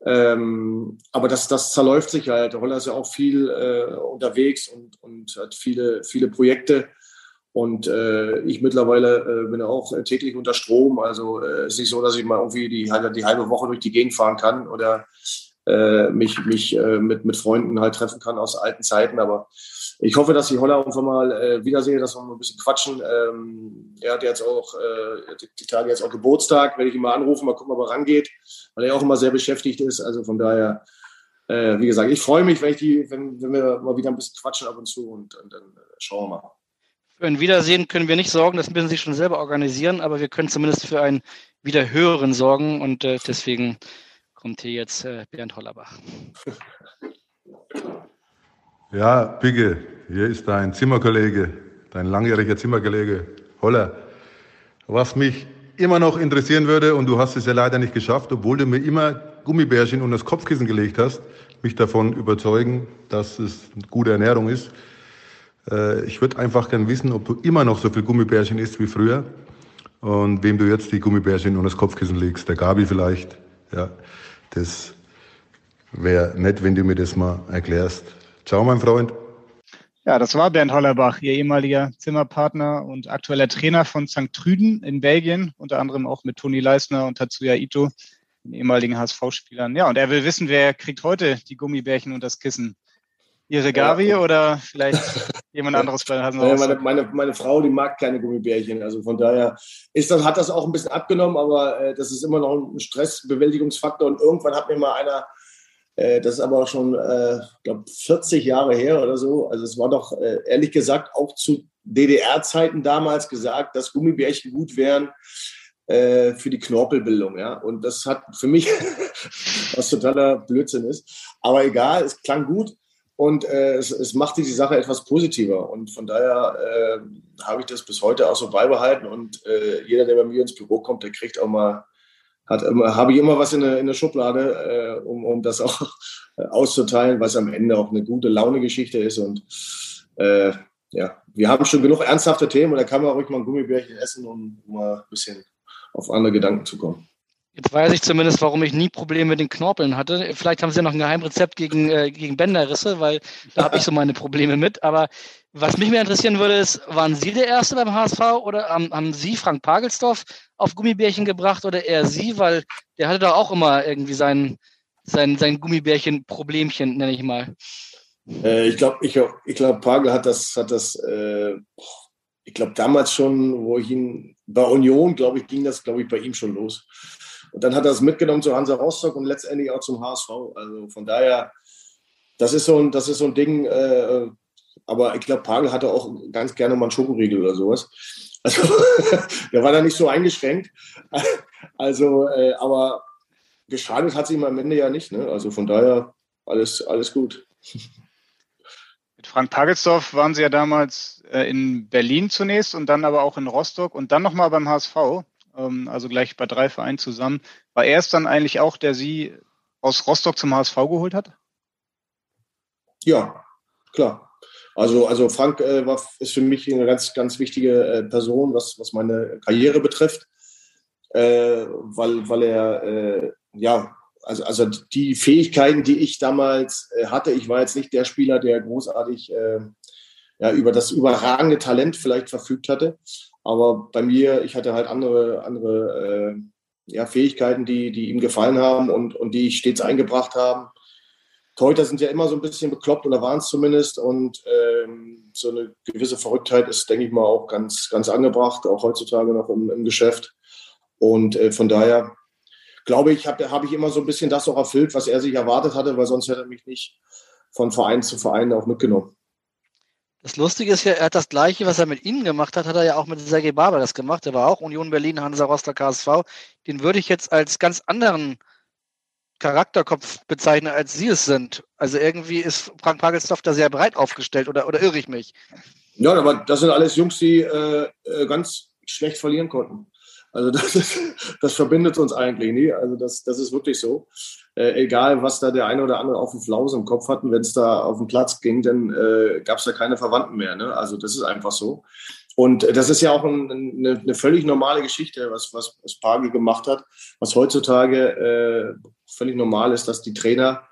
Ähm, aber das, das zerläuft sich halt. Holler ist ja auch viel äh, unterwegs und, und hat viele, viele Projekte. Und äh, ich mittlerweile äh, bin auch täglich unter Strom. Also äh, es ist nicht so, dass ich mal irgendwie die, die halbe Woche durch die Gegend fahren kann oder äh, mich, mich äh, mit, mit Freunden halt treffen kann aus alten Zeiten. Aber ich hoffe, dass ich Holler irgendwann mal äh, wiedersehe, dass wir mal ein bisschen quatschen. Ähm, er hat jetzt auch äh, die Tage jetzt auch Geburtstag, werde ich ihn mal anrufen, mal gucken, ob er rangeht, weil er auch immer sehr beschäftigt ist. Also von daher, äh, wie gesagt, ich freue mich, wenn, ich die, wenn, wenn wir mal wieder ein bisschen quatschen ab und zu und, und dann äh, schauen wir mal. Für ein Wiedersehen können wir nicht sorgen, das müssen Sie schon selber organisieren, aber wir können zumindest für ein Wiederhören sorgen und äh, deswegen kommt hier jetzt äh, Bernd Hollerbach. [laughs] Ja, Picke, hier ist dein Zimmerkollege, dein langjähriger Zimmerkollege Holler. Was mich immer noch interessieren würde, und du hast es ja leider nicht geschafft, obwohl du mir immer Gummibärchen unter das Kopfkissen gelegt hast, mich davon überzeugen, dass es eine gute Ernährung ist. Äh, ich würde einfach gern wissen, ob du immer noch so viel Gummibärchen isst wie früher und wem du jetzt die Gummibärchen unter das Kopfkissen legst. Der Gabi vielleicht. Ja, das wäre nett, wenn du mir das mal erklärst. Ciao, mein Freund. Ja, das war Bernd Hollerbach, Ihr ehemaliger Zimmerpartner und aktueller Trainer von St. Trüden in Belgien, unter anderem auch mit Toni Leisner und Tatsuya Ito, den ehemaligen HSV-Spielern. Ja, und er will wissen, wer kriegt heute die Gummibärchen und das Kissen? Ihre Gabi ja. oder vielleicht jemand anderes bei ja, meine, meine, meine, Frau, die mag keine Gummibärchen. Also von daher ist das, hat das auch ein bisschen abgenommen, aber äh, das ist immer noch ein Stressbewältigungsfaktor. Und irgendwann hat mir mal einer das ist aber auch schon, äh, glaube 40 Jahre her oder so. Also es war doch äh, ehrlich gesagt auch zu DDR-Zeiten damals gesagt, dass Gummibärchen gut wären äh, für die Knorpelbildung. Ja? Und das hat für mich, [laughs] was totaler Blödsinn ist. Aber egal, es klang gut. Und äh, es, machte die Sache etwas positiver. Und von daher äh, habe ich das bis heute auch so beibehalten. Und äh, jeder, der bei mir ins Büro kommt, der kriegt auch mal hat habe ich immer was in der, in der Schublade, äh, um, um das [laughs] auch auszuteilen, was am Ende auch eine gute Laune-Geschichte ist. Und äh, ja, wir haben schon genug ernsthafte Themen und da kann man ruhig mal ein Gummibärchen essen, um mal ein bisschen auf andere Gedanken zu kommen. Jetzt weiß ich zumindest, warum ich nie Probleme mit den Knorpeln hatte. Vielleicht haben sie ja noch ein Geheimrezept gegen, äh, gegen Bänderrisse, weil da habe ich so meine Probleme mit. Aber was mich mehr interessieren würde, ist, waren Sie der Erste beim HSV oder haben, haben Sie Frank Pagelsdorf auf Gummibärchen gebracht oder eher Sie? Weil der hatte doch auch immer irgendwie sein, sein, sein Gummibärchen-Problemchen, nenne ich mal. Äh, ich glaube, ich, ich glaub, Pagel hat das, hat das äh, ich glaube, damals schon, wo ich ihn bei Union, glaube ich, ging das, glaube ich, bei ihm schon los. Und dann hat er es mitgenommen zu Hansa Rostock und letztendlich auch zum HSV. Also von daher, das ist so ein, das ist so ein Ding. Äh, aber ich glaube, Pagel hatte auch ganz gerne mal einen Schokoriegel oder sowas. Also [laughs] der war da nicht so eingeschränkt. [laughs] Also, äh, aber geschadet hat sie ihm am Ende ja nicht. Ne? Also von daher alles, alles gut. Mit Frank Pagelsdorf waren Sie ja damals äh, in Berlin zunächst und dann aber auch in Rostock und dann nochmal beim HSV ähm, also gleich bei drei Vereinen zusammen. War er es dann eigentlich auch, der Sie aus Rostock zum HSV geholt hat? Ja, klar. Also, also Frank äh, war, ist für mich eine ganz, ganz wichtige äh, Person, was, was meine Karriere betrifft, äh, weil, weil er, äh, ja, also, also die Fähigkeiten, die ich damals äh, hatte, ich war jetzt nicht der Spieler, der großartig äh, ja, über das überragende Talent vielleicht verfügt hatte, aber bei mir, ich hatte halt andere, andere äh, ja, Fähigkeiten, die, die ihm gefallen haben und, und die ich stets eingebracht habe. Torhüter sind ja immer so ein bisschen bekloppt oder waren es zumindest. Und ähm, so eine gewisse Verrücktheit ist, denke ich mal, auch ganz, ganz angebracht, auch heutzutage noch im, im Geschäft. Und äh, von daher glaube ich, habe hab ich immer so ein bisschen das auch erfüllt, was er sich erwartet hatte, weil sonst hätte er mich nicht von Verein zu Verein auch mitgenommen. Das Lustige ist ja, er hat das Gleiche, was er mit Ihnen gemacht hat, hat er ja auch mit Sergei Barber das gemacht. Er war auch Union Berlin, Hansa Rostock, KSV. Den würde ich jetzt als ganz anderen Charakterkopf bezeichnen, als Sie es sind. Also irgendwie ist Frank Pagelsdorf da sehr breit aufgestellt oder, oder irre ich mich? Ja, aber das sind alles Jungs, die äh, äh ganz schlecht verlieren konnten. Also das, ist, das verbindet uns eigentlich nie. Also das, das ist wirklich so. Äh, egal, was da der eine oder andere auf dem Flaus im Kopf hatten, wenn es da auf den Platz ging, dann äh, gab es da keine Verwandten mehr. Ne? Also das ist einfach so. Und das ist ja auch ein, eine, eine, völlig normale Geschichte, was, was, was Pagel gemacht hat, was heutzutage äh, völlig normal ist, dass die Trainer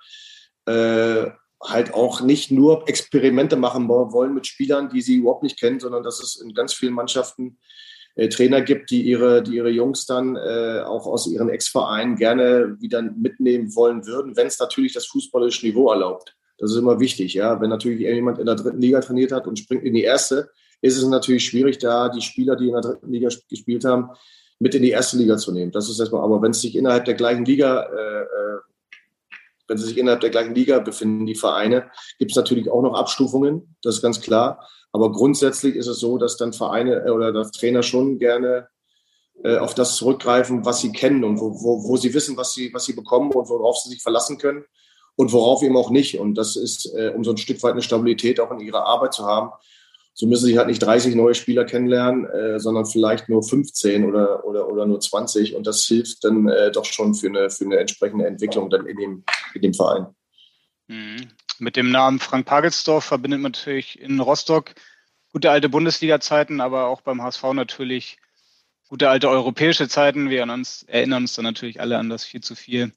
äh, halt auch nicht nur Experimente machen wollen mit Spielern, die sie überhaupt nicht kennen, sondern dass es in ganz vielen Mannschaften äh, Trainer gibt, die ihre, die ihre Jungs dann äh, auch aus ihren Ex-Vereinen gerne wieder mitnehmen wollen würden, wenn es natürlich das fußballische Niveau erlaubt. Das ist immer wichtig, ja. Wenn natürlich jemand in der dritten Liga trainiert hat und springt in die erste, ist es natürlich schwierig, da die Spieler, die in der dritten Liga gespielt haben, mit in die erste Liga zu nehmen. Das ist erstmal, aber wenn es sich innerhalb der gleichen Liga, äh, äh, wenn sie sich innerhalb der gleichen Liga befinden, die Vereine, gibt es natürlich auch noch Abstufungen, das ist ganz klar. Aber grundsätzlich ist es so, dass dann Vereine äh, oder dass Trainer schon gerne äh, auf das zurückgreifen, was sie kennen und wo, wo, wo sie wissen, was sie, was sie bekommen und worauf sie sich verlassen können. und worauf eben auch nicht. Und das ist, äh, um so ein Stück weit eine Stabilität auch in ihrer Arbeit zu haben. So müssen sie halt nicht 30 neue Spieler kennenlernen, äh, sondern vielleicht nur 15 oder, oder, oder nur 20. Und das hilft dann äh, doch schon für eine, für eine entsprechende Entwicklung dann in dem, in dem Verein. Mhm. Mit dem Namen Frank Pagelsdorf verbindet man natürlich in Rostock gute alte Bundesliga-Zeiten, aber auch beim HSV natürlich gute alte europäische Zeiten. Wir erinnern uns, erinnern uns dann natürlich alle an das 4 zu 4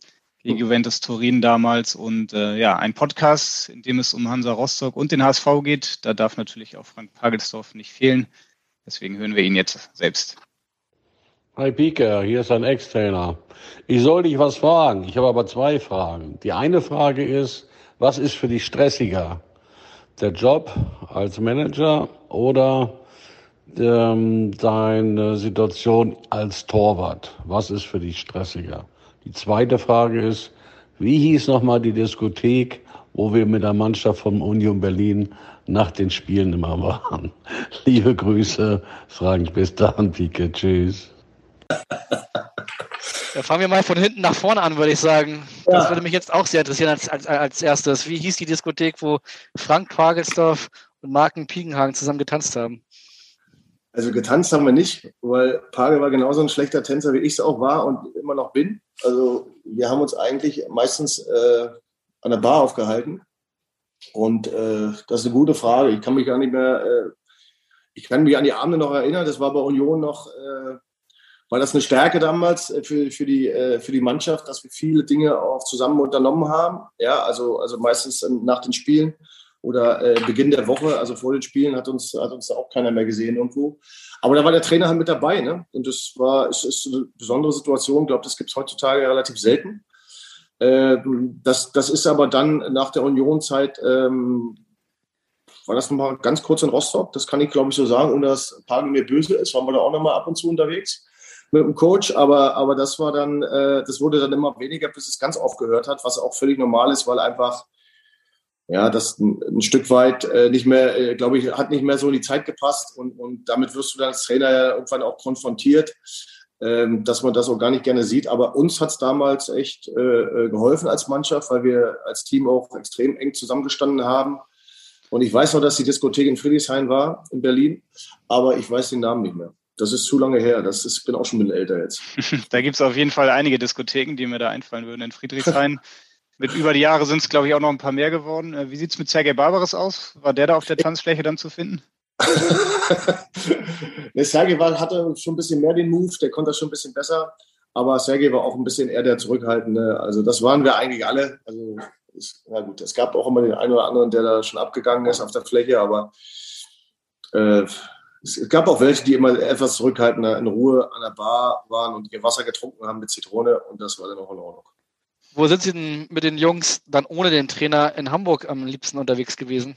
gegen Juventus Turin damals. Und äh, ja, ein Podcast, in dem es um Hansa Rostock und den HSV geht. Da darf natürlich auch Frank Pagelsdorf nicht fehlen. Deswegen hören wir ihn jetzt selbst. Hi Pike, hier ist ein Ex-Trainer. Ich soll dich was fragen. Ich habe aber zwei Fragen. Die eine Frage ist, was ist für dich stressiger? Der Job als Manager oder ähm, deine Situation als Torwart? Was ist für dich stressiger? Die zweite Frage ist, wie hieß nochmal die Diskothek, wo wir mit der Mannschaft von Union Berlin nach den Spielen immer waren? [laughs] Liebe Grüße, Frank, bis dann, Pike, tschüss. [laughs] Ja, fangen wir mal von hinten nach vorne an, würde ich sagen. Ja. Das würde mich jetzt auch sehr interessieren als, als, als erstes. Wie hieß die Diskothek, wo Frank Pagelsdorf und Marken Piegenhagen zusammen getanzt haben? Also getanzt haben wir nicht, weil Pagel war genauso ein schlechter Tänzer, wie ich es auch war und immer noch bin. Also wir haben uns eigentlich meistens äh, an der Bar aufgehalten. Und äh, das ist eine gute Frage. Ich kann mich gar nicht mehr, äh, ich kann mich an die Abende noch erinnern. Das war bei Union noch, äh, war das eine Stärke damals äh, für, für, die, äh, für die Mannschaft, dass wir viele Dinge auch zusammen unternommen haben. Ja, also, also meistens nach den Spielen oder äh, Beginn der Woche, also vor den Spielen, hat uns, hat uns auch keiner mehr gesehen irgendwo. Aber da war der Trainer halt mit dabei, ne? Und das war, es ist eine besondere Situation. Ich glaube, das gibt es heutzutage relativ selten. Äh, das, das ist aber dann nach der Unionzeit, ähm, war das nochmal ganz kurz in Rostock, das kann ich glaube ich so sagen, ohne dass Pagel mir böse ist, waren wir da auch nochmal ab und zu unterwegs mit dem Coach, aber, aber das war dann, äh, das wurde dann immer weniger, bis es ganz aufgehört hat, was auch völlig normal ist, weil einfach ja, das ein, ein Stück weit äh, nicht mehr, äh, glaube ich, hat nicht mehr so in die Zeit gepasst und, und damit wirst du dann als Trainer ja irgendwann auch konfrontiert, ähm, dass man das auch gar nicht gerne sieht. Aber uns hat es damals echt äh, äh, geholfen als Mannschaft, weil wir als Team auch extrem eng zusammengestanden haben. Und ich weiß noch, dass die Diskothek in Friedrichshain war, in Berlin, aber ich weiß den Namen nicht mehr. Das ist zu lange her. Das ist, ich bin auch schon ein bisschen älter jetzt. [laughs] da gibt es auf jeden Fall einige Diskotheken, die mir da einfallen würden. In Friedrichshain [laughs] Mit über die Jahre sind es, glaube ich, auch noch ein paar mehr geworden. Äh, wie sieht es mit Sergei Barbares aus? War der da auf der Tanzfläche dann zu finden? [laughs] der Sergei war, hatte schon ein bisschen mehr den Move, der konnte das schon ein bisschen besser. Aber Sergei war auch ein bisschen eher der Zurückhaltende. Also das waren wir eigentlich alle. Also ist, na gut, es gab auch immer den einen oder anderen, der da schon abgegangen ist auf der Fläche, aber äh, es gab auch welche, die immer etwas zurückhaltender in Ruhe an der Bar waren und ihr Wasser getrunken haben mit Zitrone und das war dann auch in Ordnung. Wo sind Sie denn mit den Jungs dann ohne den Trainer in Hamburg am liebsten unterwegs gewesen?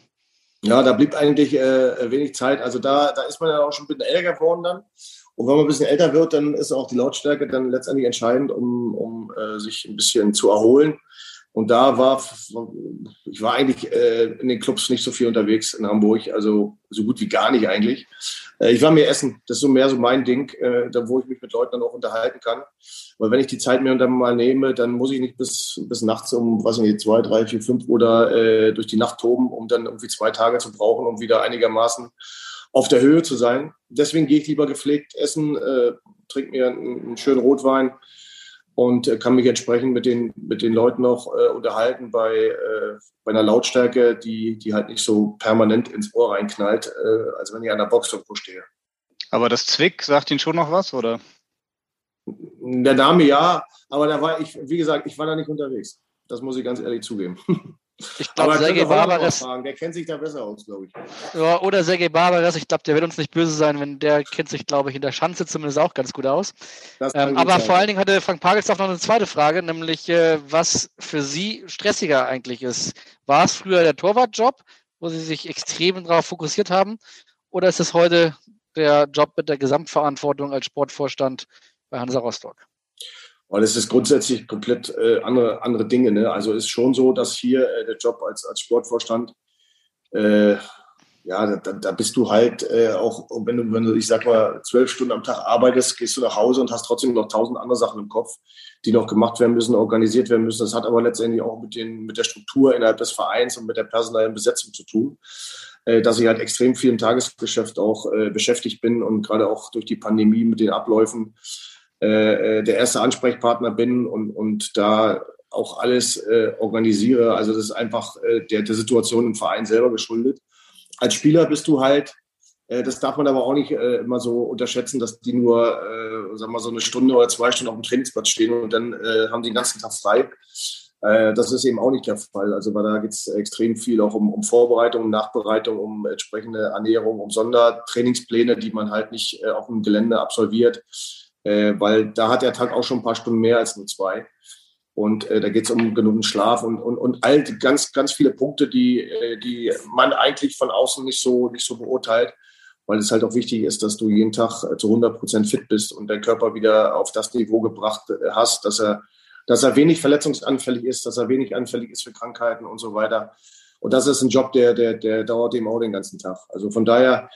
Ja, da blieb eigentlich äh, wenig Zeit. Also da, da ist man ja auch schon ein bisschen älter geworden dann. Und wenn man ein bisschen älter wird, dann ist auch die Lautstärke dann letztendlich entscheidend, um, um äh, sich ein bisschen zu erholen. Und da war, ich war eigentlich äh, in den Clubs nicht so viel unterwegs in Hamburg, also so gut wie gar nicht eigentlich. Äh, ich war mir essen, das ist so mehr so mein Ding, äh, da wo ich mich mit Leuten dann auch unterhalten kann. Weil wenn ich die Zeit mir dann mal nehme, dann muss ich nicht bis, bis nachts um, was nicht, zwei, drei, vier, fünf oder äh, durch die Nacht toben, um dann irgendwie zwei Tage zu brauchen, um wieder einigermaßen auf der Höhe zu sein. Deswegen gehe ich lieber gepflegt essen, äh, trinke mir einen, einen schönen Rotwein und äh, kann mich entsprechend mit den, mit den Leuten noch äh, unterhalten bei, äh, bei einer Lautstärke, die, die halt nicht so permanent ins Ohr reinknallt, äh, als wenn ich an der Box irgendwo stehe. Aber das Zwick sagt Ihnen schon noch was, oder? Der Name ja, aber da war ich, wie gesagt, ich war da nicht unterwegs. Das muss ich ganz ehrlich zugeben. [laughs] Ich glaube, Sergei Barbares. Der kennt sich da besser aus, glaube ich. Ja, oder Sergei Barbares. Ich glaube, der wird uns nicht böse sein, wenn der kennt sich, glaube ich, in der Schanze zumindest auch ganz gut aus. Ähm, aber sein. vor allen Dingen hatte Frank Pagelsdorf noch eine zweite Frage, nämlich äh, was für Sie stressiger eigentlich ist. War es früher der Torwartjob, wo Sie sich extrem darauf fokussiert haben? Oder ist es heute der Job mit der Gesamtverantwortung als Sportvorstand bei Hansa Rostock? Weil es ist grundsätzlich komplett äh, andere, andere Dinge. Ne? Also ist schon so, dass hier äh, der Job als, als Sportvorstand, äh, ja, da, da bist du halt äh, auch, wenn du, wenn du, ich sag mal, zwölf Stunden am Tag arbeitest, gehst du nach Hause und hast trotzdem noch tausend andere Sachen im Kopf, die noch gemacht werden müssen, organisiert werden müssen. Das hat aber letztendlich auch mit, den, mit der Struktur innerhalb des Vereins und mit der personellen Besetzung zu tun, äh, dass ich halt extrem viel im Tagesgeschäft auch äh, beschäftigt bin und gerade auch durch die Pandemie mit den Abläufen äh, äh der erste Ansprechpartner bin und, und da auch alles äh, organisiere. Also das ist einfach äh, der, der Situation im Verein selber geschuldet als Spieler bist du halt, äh, das darf man aber auch nicht äh, immer so unterschätzen, dass die nur, äh, sagen wir mal, so eine Stunde oder zwei Stunden auf dem Trainingsplatz stehen und dann äh, haben die den ganzen Tag frei. Äh, das ist eben auch nicht der Fall. Also weil da geht es extrem viel auch um, um Vorbereitung, Nachbereitung, um entsprechende Ernährung, um Sondertrainingspläne, die man halt nicht äh, auf dem Gelände absolviert, äh, weil da hat der Tag auch schon ein paar Stunden mehr als nur zwei. Und äh, da geht es um genug Schlaf und, und, und all die ganz, ganz viele Punkte, die, äh, die man eigentlich von außen nicht so, nicht so beurteilt, weil es halt auch wichtig ist, dass du jeden Tag äh, zu 100 Prozent fit bist und dein Körper wieder auf das Niveau gebracht äh, hast, dass er, dass er wenig verletzungsanfällig ist, dass er wenig anfällig ist für Krankheiten und so weiter. Und das ist ein Job, der, der, der dauert eben auch den ganzen Tag. Also von daher,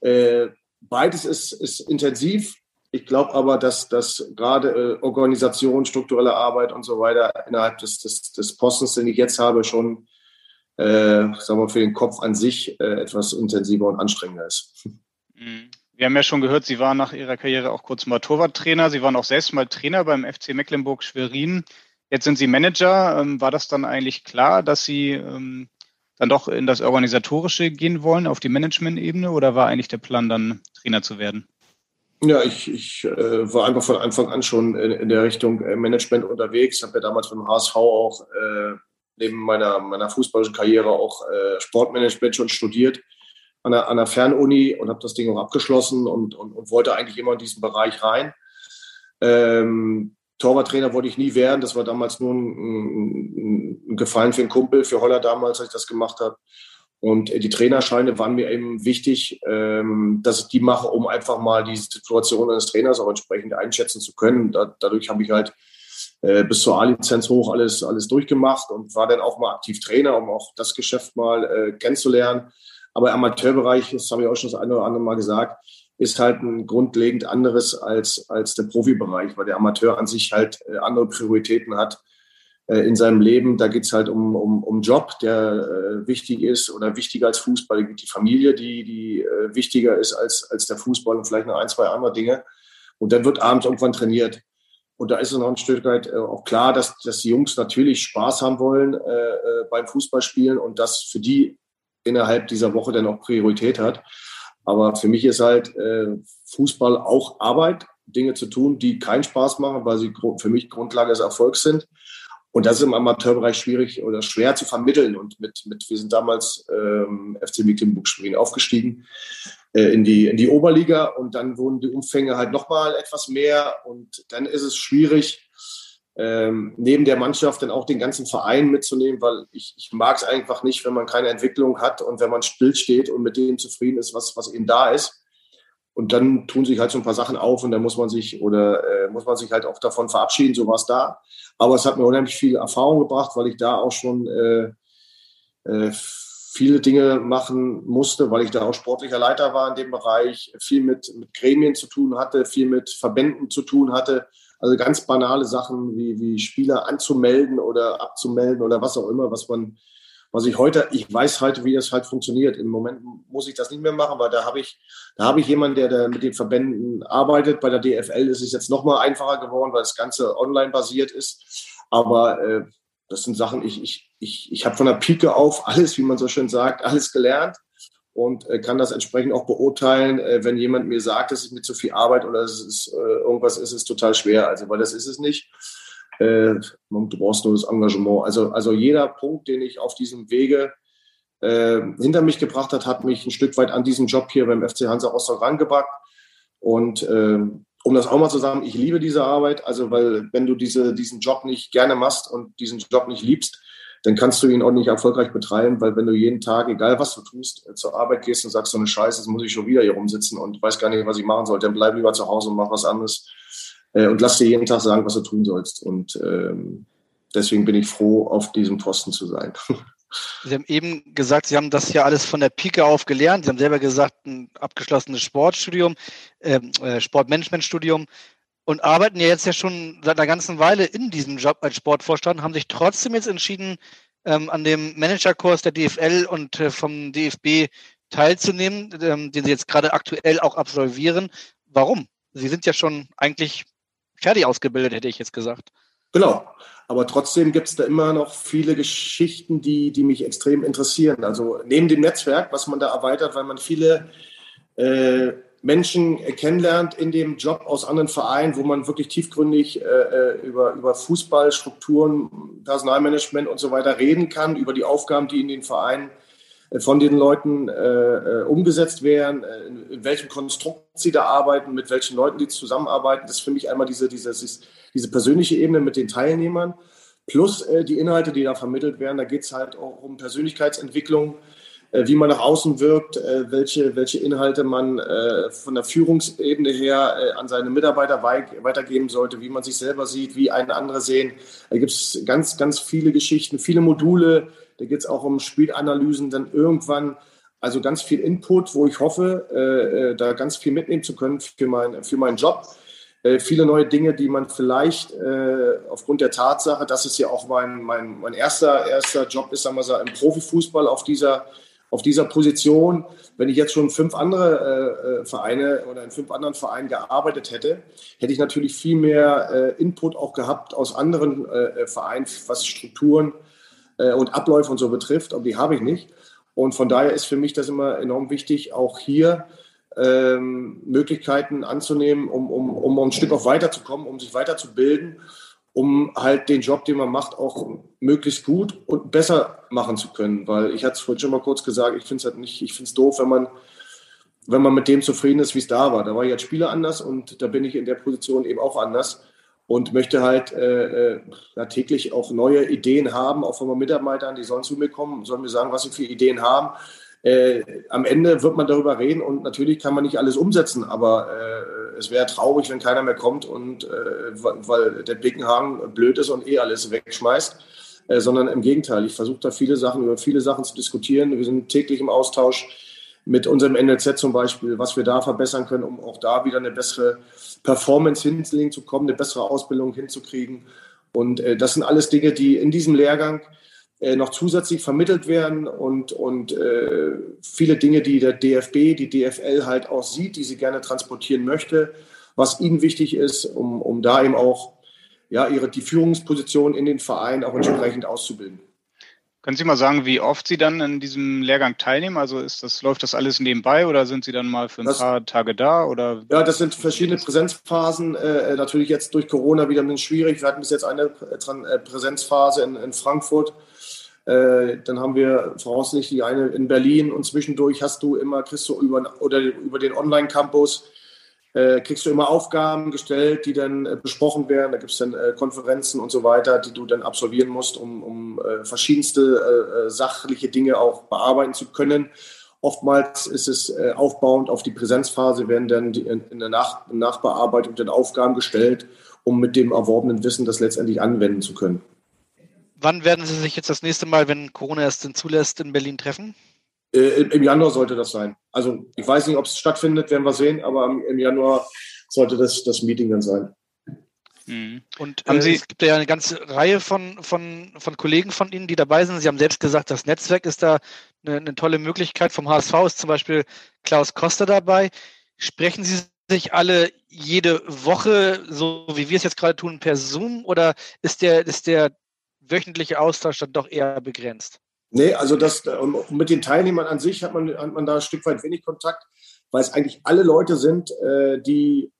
äh, beides ist, ist intensiv, ich glaube aber, dass, dass gerade äh, Organisation, strukturelle Arbeit und so weiter innerhalb des, des, des Postens, den ich jetzt habe, schon äh, sagen wir, für den Kopf an sich äh, etwas intensiver und anstrengender ist. Mhm. Wir haben ja schon gehört, Sie waren nach Ihrer Karriere auch kurz mal Torwarttrainer. Sie waren auch selbst mal Trainer beim FC Mecklenburg-Schwerin. Jetzt sind Sie Manager. Ähm, war das dann eigentlich klar, dass Sie ähm, dann doch in das Organisatorische gehen wollen, auf die Management-Ebene? Oder war eigentlich der Plan, dann Trainer zu werden? Ja, ich, ich äh, war einfach von Anfang an schon in, in der Richtung äh, Management unterwegs. Habe ja damals beim HSV auch äh, neben meiner, meiner fußballischen Karriere auch äh, Sportmanagement schon studiert an der, an der Fernuni und habe das Ding auch abgeschlossen und, und, und wollte eigentlich immer in diesen Bereich rein. Ähm, Torwarttrainer wollte ich nie werden. Das war damals nur ein, ein, ein Gefallen für einen Kumpel, für Holler damals, als ich das gemacht habe. Und die Trainerscheine waren mir eben wichtig, ähm, dass ich die mache, um einfach mal die Situation eines Trainers auch entsprechend einschätzen zu können. dadurch habe ich halt äh, bis zur A-Lizenz hoch alles, alles durchgemacht und war dann auch mal aktiv Trainer, um auch das Geschäft mal äh, kennenzulernen. Aber im Amateurbereich, das habe ich auch schon das eine oder andere Mal gesagt, ist halt ein grundlegend anderes als, als der Profibereich, weil der Amateur an sich halt äh, andere Prioritäten hat in seinem Leben. Da geht es halt um, um, um Job, der äh, wichtig ist oder wichtiger als Fußball. Da gibt die Familie, die, die äh, wichtiger ist als, als der Fußball und vielleicht noch ein, zwei andere Dinge. Und dann wird abends irgendwann trainiert. Und da ist es noch ein Stück weit äh, auch klar, dass, dass die Jungs natürlich Spaß haben wollen äh, äh, beim Fußballspielen und das für die innerhalb dieser Woche dann auch Priorität hat. Aber für mich ist halt äh, Fußball auch Arbeit, Dinge zu tun, die keinen Spaß machen, weil sie für mich Grundlage des Erfolgs sind. Und das ist im Amateurbereich schwierig oder schwer zu vermitteln. Und mit, mit wir sind damals ähm, FC Mecklenburg-Schwerin aufgestiegen äh, in, die, in die Oberliga und dann wurden die Umfänge halt nochmal etwas mehr. Und dann ist es schwierig, ähm, neben der Mannschaft dann auch den ganzen Verein mitzunehmen, weil ich, ich mag es einfach nicht, wenn man keine Entwicklung hat und wenn man stillsteht und mit dem zufrieden ist, was, was eben da ist. Und dann tun sich halt so ein paar Sachen auf und dann muss man sich oder äh, muss man sich halt auch davon verabschieden, so war es da. Aber es hat mir unheimlich viel Erfahrung gebracht, weil ich da auch schon äh, äh, viele Dinge machen musste, weil ich da auch sportlicher Leiter war in dem Bereich, viel mit, mit Gremien zu tun hatte, viel mit Verbänden zu tun hatte. Also ganz banale Sachen wie, wie Spieler anzumelden oder abzumelden oder was auch immer, was man was ich heute, ich weiß heute, wie das halt funktioniert. Im Moment muss ich das nicht mehr machen, weil da habe ich, da habe ich jemanden, der da mit den Verbänden arbeitet. Bei der DFL ist es jetzt noch mal einfacher geworden, weil das Ganze online basiert ist. Aber äh, das sind Sachen, ich, ich, ich, ich habe von der Pike auf alles, wie man so schön sagt, alles gelernt und äh, kann das entsprechend auch beurteilen, äh, wenn jemand mir sagt, es ist mir zu viel Arbeit oder es ist äh, irgendwas ist es total schwer. Also weil das ist es nicht. Äh, du brauchst nur das Engagement. Also, also jeder Punkt, den ich auf diesem Wege äh, hinter mich gebracht hat, hat mich ein Stück weit an diesen Job hier beim FC Hansa Rostock rangebackt. Und äh, um das auch mal zu sagen, ich liebe diese Arbeit. Also, weil wenn du diese, diesen Job nicht gerne machst und diesen Job nicht liebst, dann kannst du ihn auch nicht erfolgreich betreiben, weil wenn du jeden Tag, egal was du tust, äh, zur Arbeit gehst und sagst so eine Scheiße, jetzt muss ich schon wieder hier rumsitzen und weiß gar nicht, was ich machen soll, dann bleib lieber zu Hause und mach was anderes äh, und lass dir jeden Tag sagen, was du tun sollst. Und ähm, deswegen bin ich froh, auf diesem Posten zu sein. [laughs] Sie haben eben gesagt, Sie haben das ja alles von der Pike auf gelernt. Sie haben selber gesagt, ein abgeschlossenes Sportstudium, ähm, äh, Sportmanagementstudium und arbeiten ja jetzt ja schon seit einer ganzen Weile in diesem Job als Sportvorstand, haben sich trotzdem jetzt entschieden, ähm, an dem Managerkurs der DFL und äh, vom DFB teilzunehmen, ähm, den Sie jetzt gerade aktuell auch absolvieren. Warum? Sie sind ja schon eigentlich fertig ausgebildet, hätte ich jetzt gesagt. Genau. Aber trotzdem gibt es da immer noch viele Geschichten, die, die mich extrem interessieren. Also neben dem Netzwerk, was man da erweitert, weil man viele äh, Menschen kennenlernt in dem Job aus anderen Vereinen, wo man wirklich tiefgründig äh, äh über, über Fußball, Personalmanagement und so weiter reden kann, über die Aufgaben, die in den Vereinen von den Leuten äh, äh, umgesetzt werden, äh, in, welchem Konstrukt sie da arbeiten, mit welchen Leuten die zusammenarbeiten. Das ist für mich einmal diese, diese, diese persönliche Ebene mit den Teilnehmern plus äh, die Inhalte, die da vermittelt werden. Da geht es halt auch um Persönlichkeitsentwicklung, äh, wie man nach außen wirkt, welche, welche Inhalte man von der Führungsebene her an seine Mitarbeiter weitergeben sollte, wie man sich selber sieht, wie einen andere sehen. Da gibt es ganz, ganz viele Geschichten, viele Module, da geht es auch um Spielanalysen, dann irgendwann, also ganz viel Input, wo ich hoffe, äh, äh, da ganz viel mitnehmen zu können für, mein, für meinen Job. Äh, viele neue Dinge, die man vielleicht äh, aufgrund der Tatsache, dass es ja auch mein, mein, mein erster, erster Job ist, sagen wir mal, im Profifußball auf dieser, auf dieser Position. Wenn ich jetzt schon fünf andere äh, Vereine oder in fünf anderen Vereinen gearbeitet hätte, hätte ich natürlich viel mehr äh, Input auch gehabt aus anderen äh, Vereinen, was Strukturen äh, und Abläufe und so betrifft, aber die habe ich nicht. Und von daher ist für mich das immer enorm wichtig, auch hier ähm, Möglichkeiten anzunehmen, um, um, um ein Stück auch weiterzukommen, um sich weiterzubilden, um halt den Job, den man macht, auch möglichst gut und besser machen zu können. Weil ich hatte es vorhin schon mal kurz gesagt, ich finde es halt nicht, ich finde es doof, wenn man, wenn man mit dem zufrieden ist, wie es da war. Da war ich als Spieler anders und da bin ich in der Position eben auch anders und möchte halt äh, äh, täglich auch neue Ideen haben, auch von meinen Mitarbeitern, die sollen zu mir kommen, sollen mir sagen, was sie für Ideen haben. Äh, am Ende wird man darüber reden und natürlich kann man nicht alles umsetzen, aber äh, es wäre traurig, wenn keiner mehr kommt und äh, weil der Bickenhagen blöd ist und eh alles wegschmeißt, äh, sondern im Gegenteil. Ich versuche da viele Sachen über viele Sachen zu diskutieren. Wir sind täglich im Austausch mit unserem NLZ zum Beispiel, was wir da verbessern können, um auch da wieder eine bessere Performance hinzulegen zu kommen, eine bessere Ausbildung hinzukriegen. Und äh, das sind alles Dinge, die in diesem Lehrgang äh, noch zusätzlich vermittelt werden und, und äh, viele Dinge, die der DFB, die DFL halt auch sieht, die sie gerne transportieren möchte, was ihnen wichtig ist, um, um da eben auch ja, ihre, die Führungsposition in den Vereinen auch entsprechend auszubilden. Können Sie mal sagen, wie oft Sie dann in diesem Lehrgang teilnehmen? Also ist das, läuft das alles nebenbei oder sind Sie dann mal für ein das, paar Tage da? Oder ja, das sind verschiedene Präsenzphasen. Äh, natürlich jetzt durch Corona wieder ein bisschen schwierig. Wir hatten bis jetzt eine äh, Präsenzphase in, in Frankfurt. Äh, dann haben wir voraussichtlich eine in Berlin und zwischendurch hast du immer, kriegst du über, oder über den Online-Campus äh, kriegst du immer Aufgaben gestellt, die dann äh, besprochen werden. Da gibt es dann äh, Konferenzen und so weiter, die du dann absolvieren musst, um, um äh, verschiedenste äh, sachliche Dinge auch bearbeiten zu können. Oftmals ist es aufbauend auf die Präsenzphase, werden dann die, in, der Nach Nachbearbeitung dann Aufgaben gestellt, um mit dem erworbenen Wissen das letztendlich anwenden zu können. Wann werden Sie sich jetzt das nächste Mal, wenn Corona es denn zulässt, in Berlin treffen? Äh, Im Januar sollte das sein. Also ich weiß nicht, ob es stattfindet, werden wir sehen, aber im Januar sollte das, das Meeting dann sein. Mhm. Und äh, es gibt ja eine ganze Reihe von, von, von Kollegen von Ihnen, die dabei sind. Sie haben selbst gesagt, das Netzwerk ist da eine, eine tolle Möglichkeit. Vom HSV ist zum Beispiel Klaus Koster dabei. Sprechen Sie sich alle jede Woche, so wie wir es jetzt gerade tun, per Zoom oder ist der, ist der wöchentliche Austausch dann doch eher begrenzt? Nee, also das, mit den Teilnehmern an sich hat man, hat man da ein Stück weit wenig Kontakt, weil es eigentlich alle Leute sind, äh, die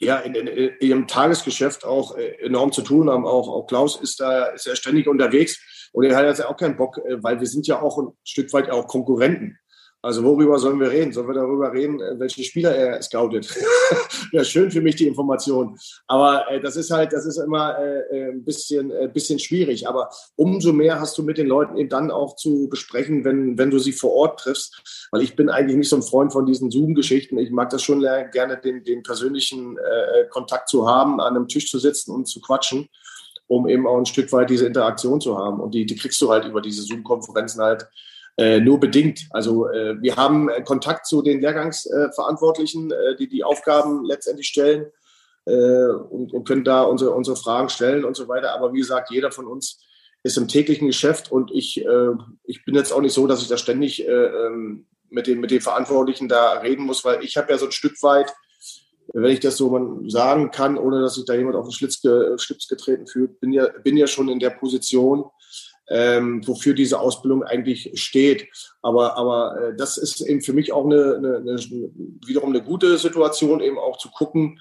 ja in, in, in, ihrem Tagesgeschäft auch äh, enorm zu tun haben. Auch, auch Klaus ist da ist ja ständig unterwegs und er hat jetzt auch keinen Bock, äh, weil wir sind ja auch ein Stück weit auch Konkurrenten. Also worüber sollen wir reden? Sollen wir darüber reden, äh, welche Spieler er scoutet? [laughs] ja, schön für mich die Information. Aber äh, das ist halt, das ist immer äh, äh ein bisschen, äh, bisschen schwierig. Aber umso mehr hast du mit den Leuten eben dann auch zu besprechen, wenn, wenn du sie vor Ort triffst. Weil ich bin eigentlich nicht so ein Freund von diesen Zoom-Geschichten. Ich mag das schon gerne, den, den persönlichen äh, Kontakt zu haben, an einem Tisch zu sitzen und zu quatschen. um eben auch ein Stück weit diese Interaktion zu haben. Und die, die kriegst du halt über diese Zoom-Konferenzen halt äh, nur bedingt. Also äh, wir haben äh, Kontakt zu den Lehrgangsverantwortlichen, äh, die die Aufgaben letztendlich stellen äh, und, und können da unsere, unsere Fragen stellen und so weiter. Aber wie gesagt, jeder von uns ist im täglichen Geschäft und ich, ich bin jetzt auch nicht so, dass ich da ständig äh, ähm, mit, den, mit den Verantwortlichen da reden muss, weil ich habe ja so ein Stück weit, wenn ich das so sagen kann, ohne dass sich da jemand auf den Schlitz, ge, Schlips getreten fühlt, bin ja, bin ja schon in der Position, ähm, wofür diese Ausbildung eigentlich steht. Aber, aber äh, das ist eben für mich auch eine, eine, eine, wiederum eine gute Situation, eben auch zu gucken,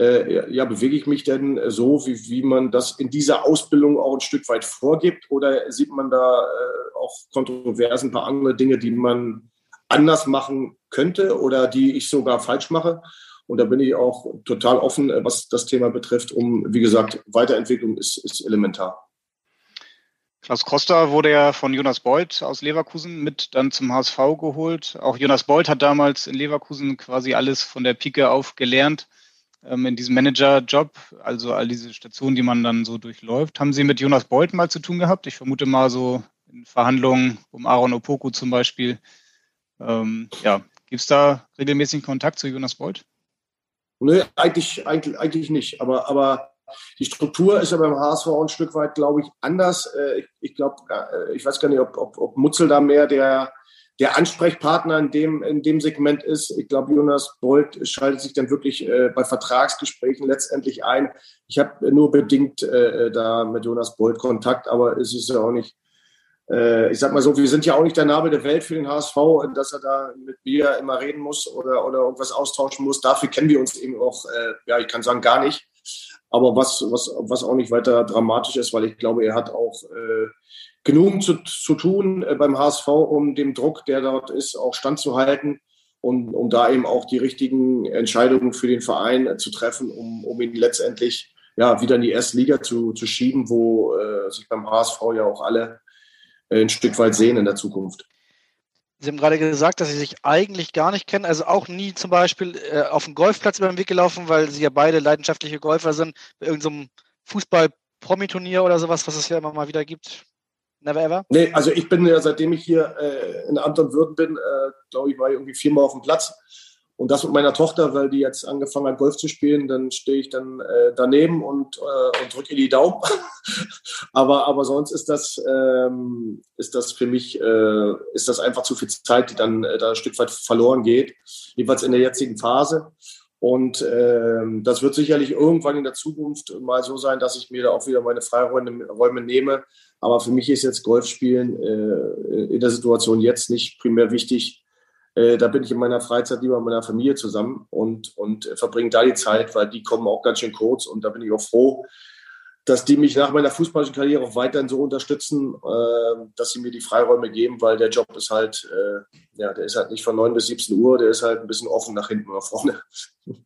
äh, ja, bewege ich mich denn so, wie, wie man das in dieser Ausbildung auch ein Stück weit vorgibt? Oder sieht man da äh, auch kontrovers ein paar andere Dinge, die man anders machen könnte oder die ich sogar falsch mache? Und da bin ich auch total offen, äh, was das Thema betrifft, um, wie gesagt, Weiterentwicklung ist, ist elementar. Klaus Costa wurde ja von Jonas Beuth aus Leverkusen mit dann zum HSV geholt. Auch Jonas Beuth hat damals in Leverkusen quasi alles von der Pike auf gelernt ähm, in diesem Manager-Job, also all diese Stationen, die man dann so durchläuft. Haben Sie mit Jonas Beuth mal zu tun gehabt? Ich vermute mal so in Verhandlungen um Aaron Opoku zum Beispiel. Ähm, ja, gibt es da regelmäßigen Kontakt zu Jonas Beuth? Nö, eigentlich, eigentlich, eigentlich nicht. Aber, aber die Struktur ist ja beim HSV ein Stück weit, glaube ich, anders. Äh, ich, glaube, äh, ich weiß gar nicht, ob, ob, ob Mutzel da mehr der, der Ansprechpartner in dem, in dem Segment ist. Ich glaube, Jonas Bolt schaltet sich dann wirklich äh, bei Vertragsgesprächen letztendlich ein. Ich habe nur bedingt da mit Jonas Bolt Kontakt, aber es ist ja auch nicht, ich sag mal so, wir sind ja auch nicht der Nabel der Welt für den HSV, dass er da mit mir immer reden muss oder, oder irgendwas austauschen muss. Dafür kennen wir uns eben auch, ja, ich kann sagen, gar nicht. Aber was, was, was auch nicht weiter dramatisch ist, weil ich glaube, er hat auch äh, genug zu, zu tun äh, beim HSV, um dem Druck, der dort ist, auch standzuhalten und um da eben auch die richtigen Entscheidungen für den Verein äh, zu treffen, um, um ihn letztendlich ja, wieder in die erste Liga zu, zu schieben, wo äh, sich beim HSV ja auch alle äh, ein Stück weit sehen in der Zukunft. Sie haben gerade gesagt, dass Sie sich eigentlich gar nicht kennen, also auch nie zum Beispiel äh, auf dem Golfplatz über den Weg gelaufen, weil Sie ja beide leidenschaftliche Golfer sind, bei irgendeinem Fußball-Promi-Turnier oder sowas, was es ja immer mal wieder gibt. Never ever? Nee, also ich bin ja, seitdem ich hier äh, in Amt und Würden bin, äh, glaube ich, war ich irgendwie viermal auf dem Platz. Und das mit meiner Tochter, weil die jetzt angefangen hat, Golf zu spielen, dann stehe ich dann äh, daneben und, äh, und drücke ihr die Daumen. [laughs] aber, aber sonst ist das, ähm, ist das für mich, äh, ist das einfach zu viel Zeit, die dann äh, da ein Stück weit verloren geht. Jedenfalls in der jetzigen Phase. Und ähm, das wird sicherlich irgendwann in der Zukunft mal so sein, dass ich mir da auch wieder meine Freiräume Räume nehme. Aber für mich ist jetzt Golfspielen äh, in der Situation jetzt nicht primär wichtig. Äh, da bin ich in meiner Freizeit lieber mit meiner Familie zusammen und, und verbringe da die Zeit, weil die kommen auch ganz schön kurz. Und da bin ich auch froh, dass die mich nach meiner fußballischen Karriere auch weiterhin so unterstützen, äh, dass sie mir die Freiräume geben, weil der Job ist halt, äh, ja, der ist halt nicht von 9 bis 17 Uhr, der ist halt ein bisschen offen nach hinten oder vorne. [laughs]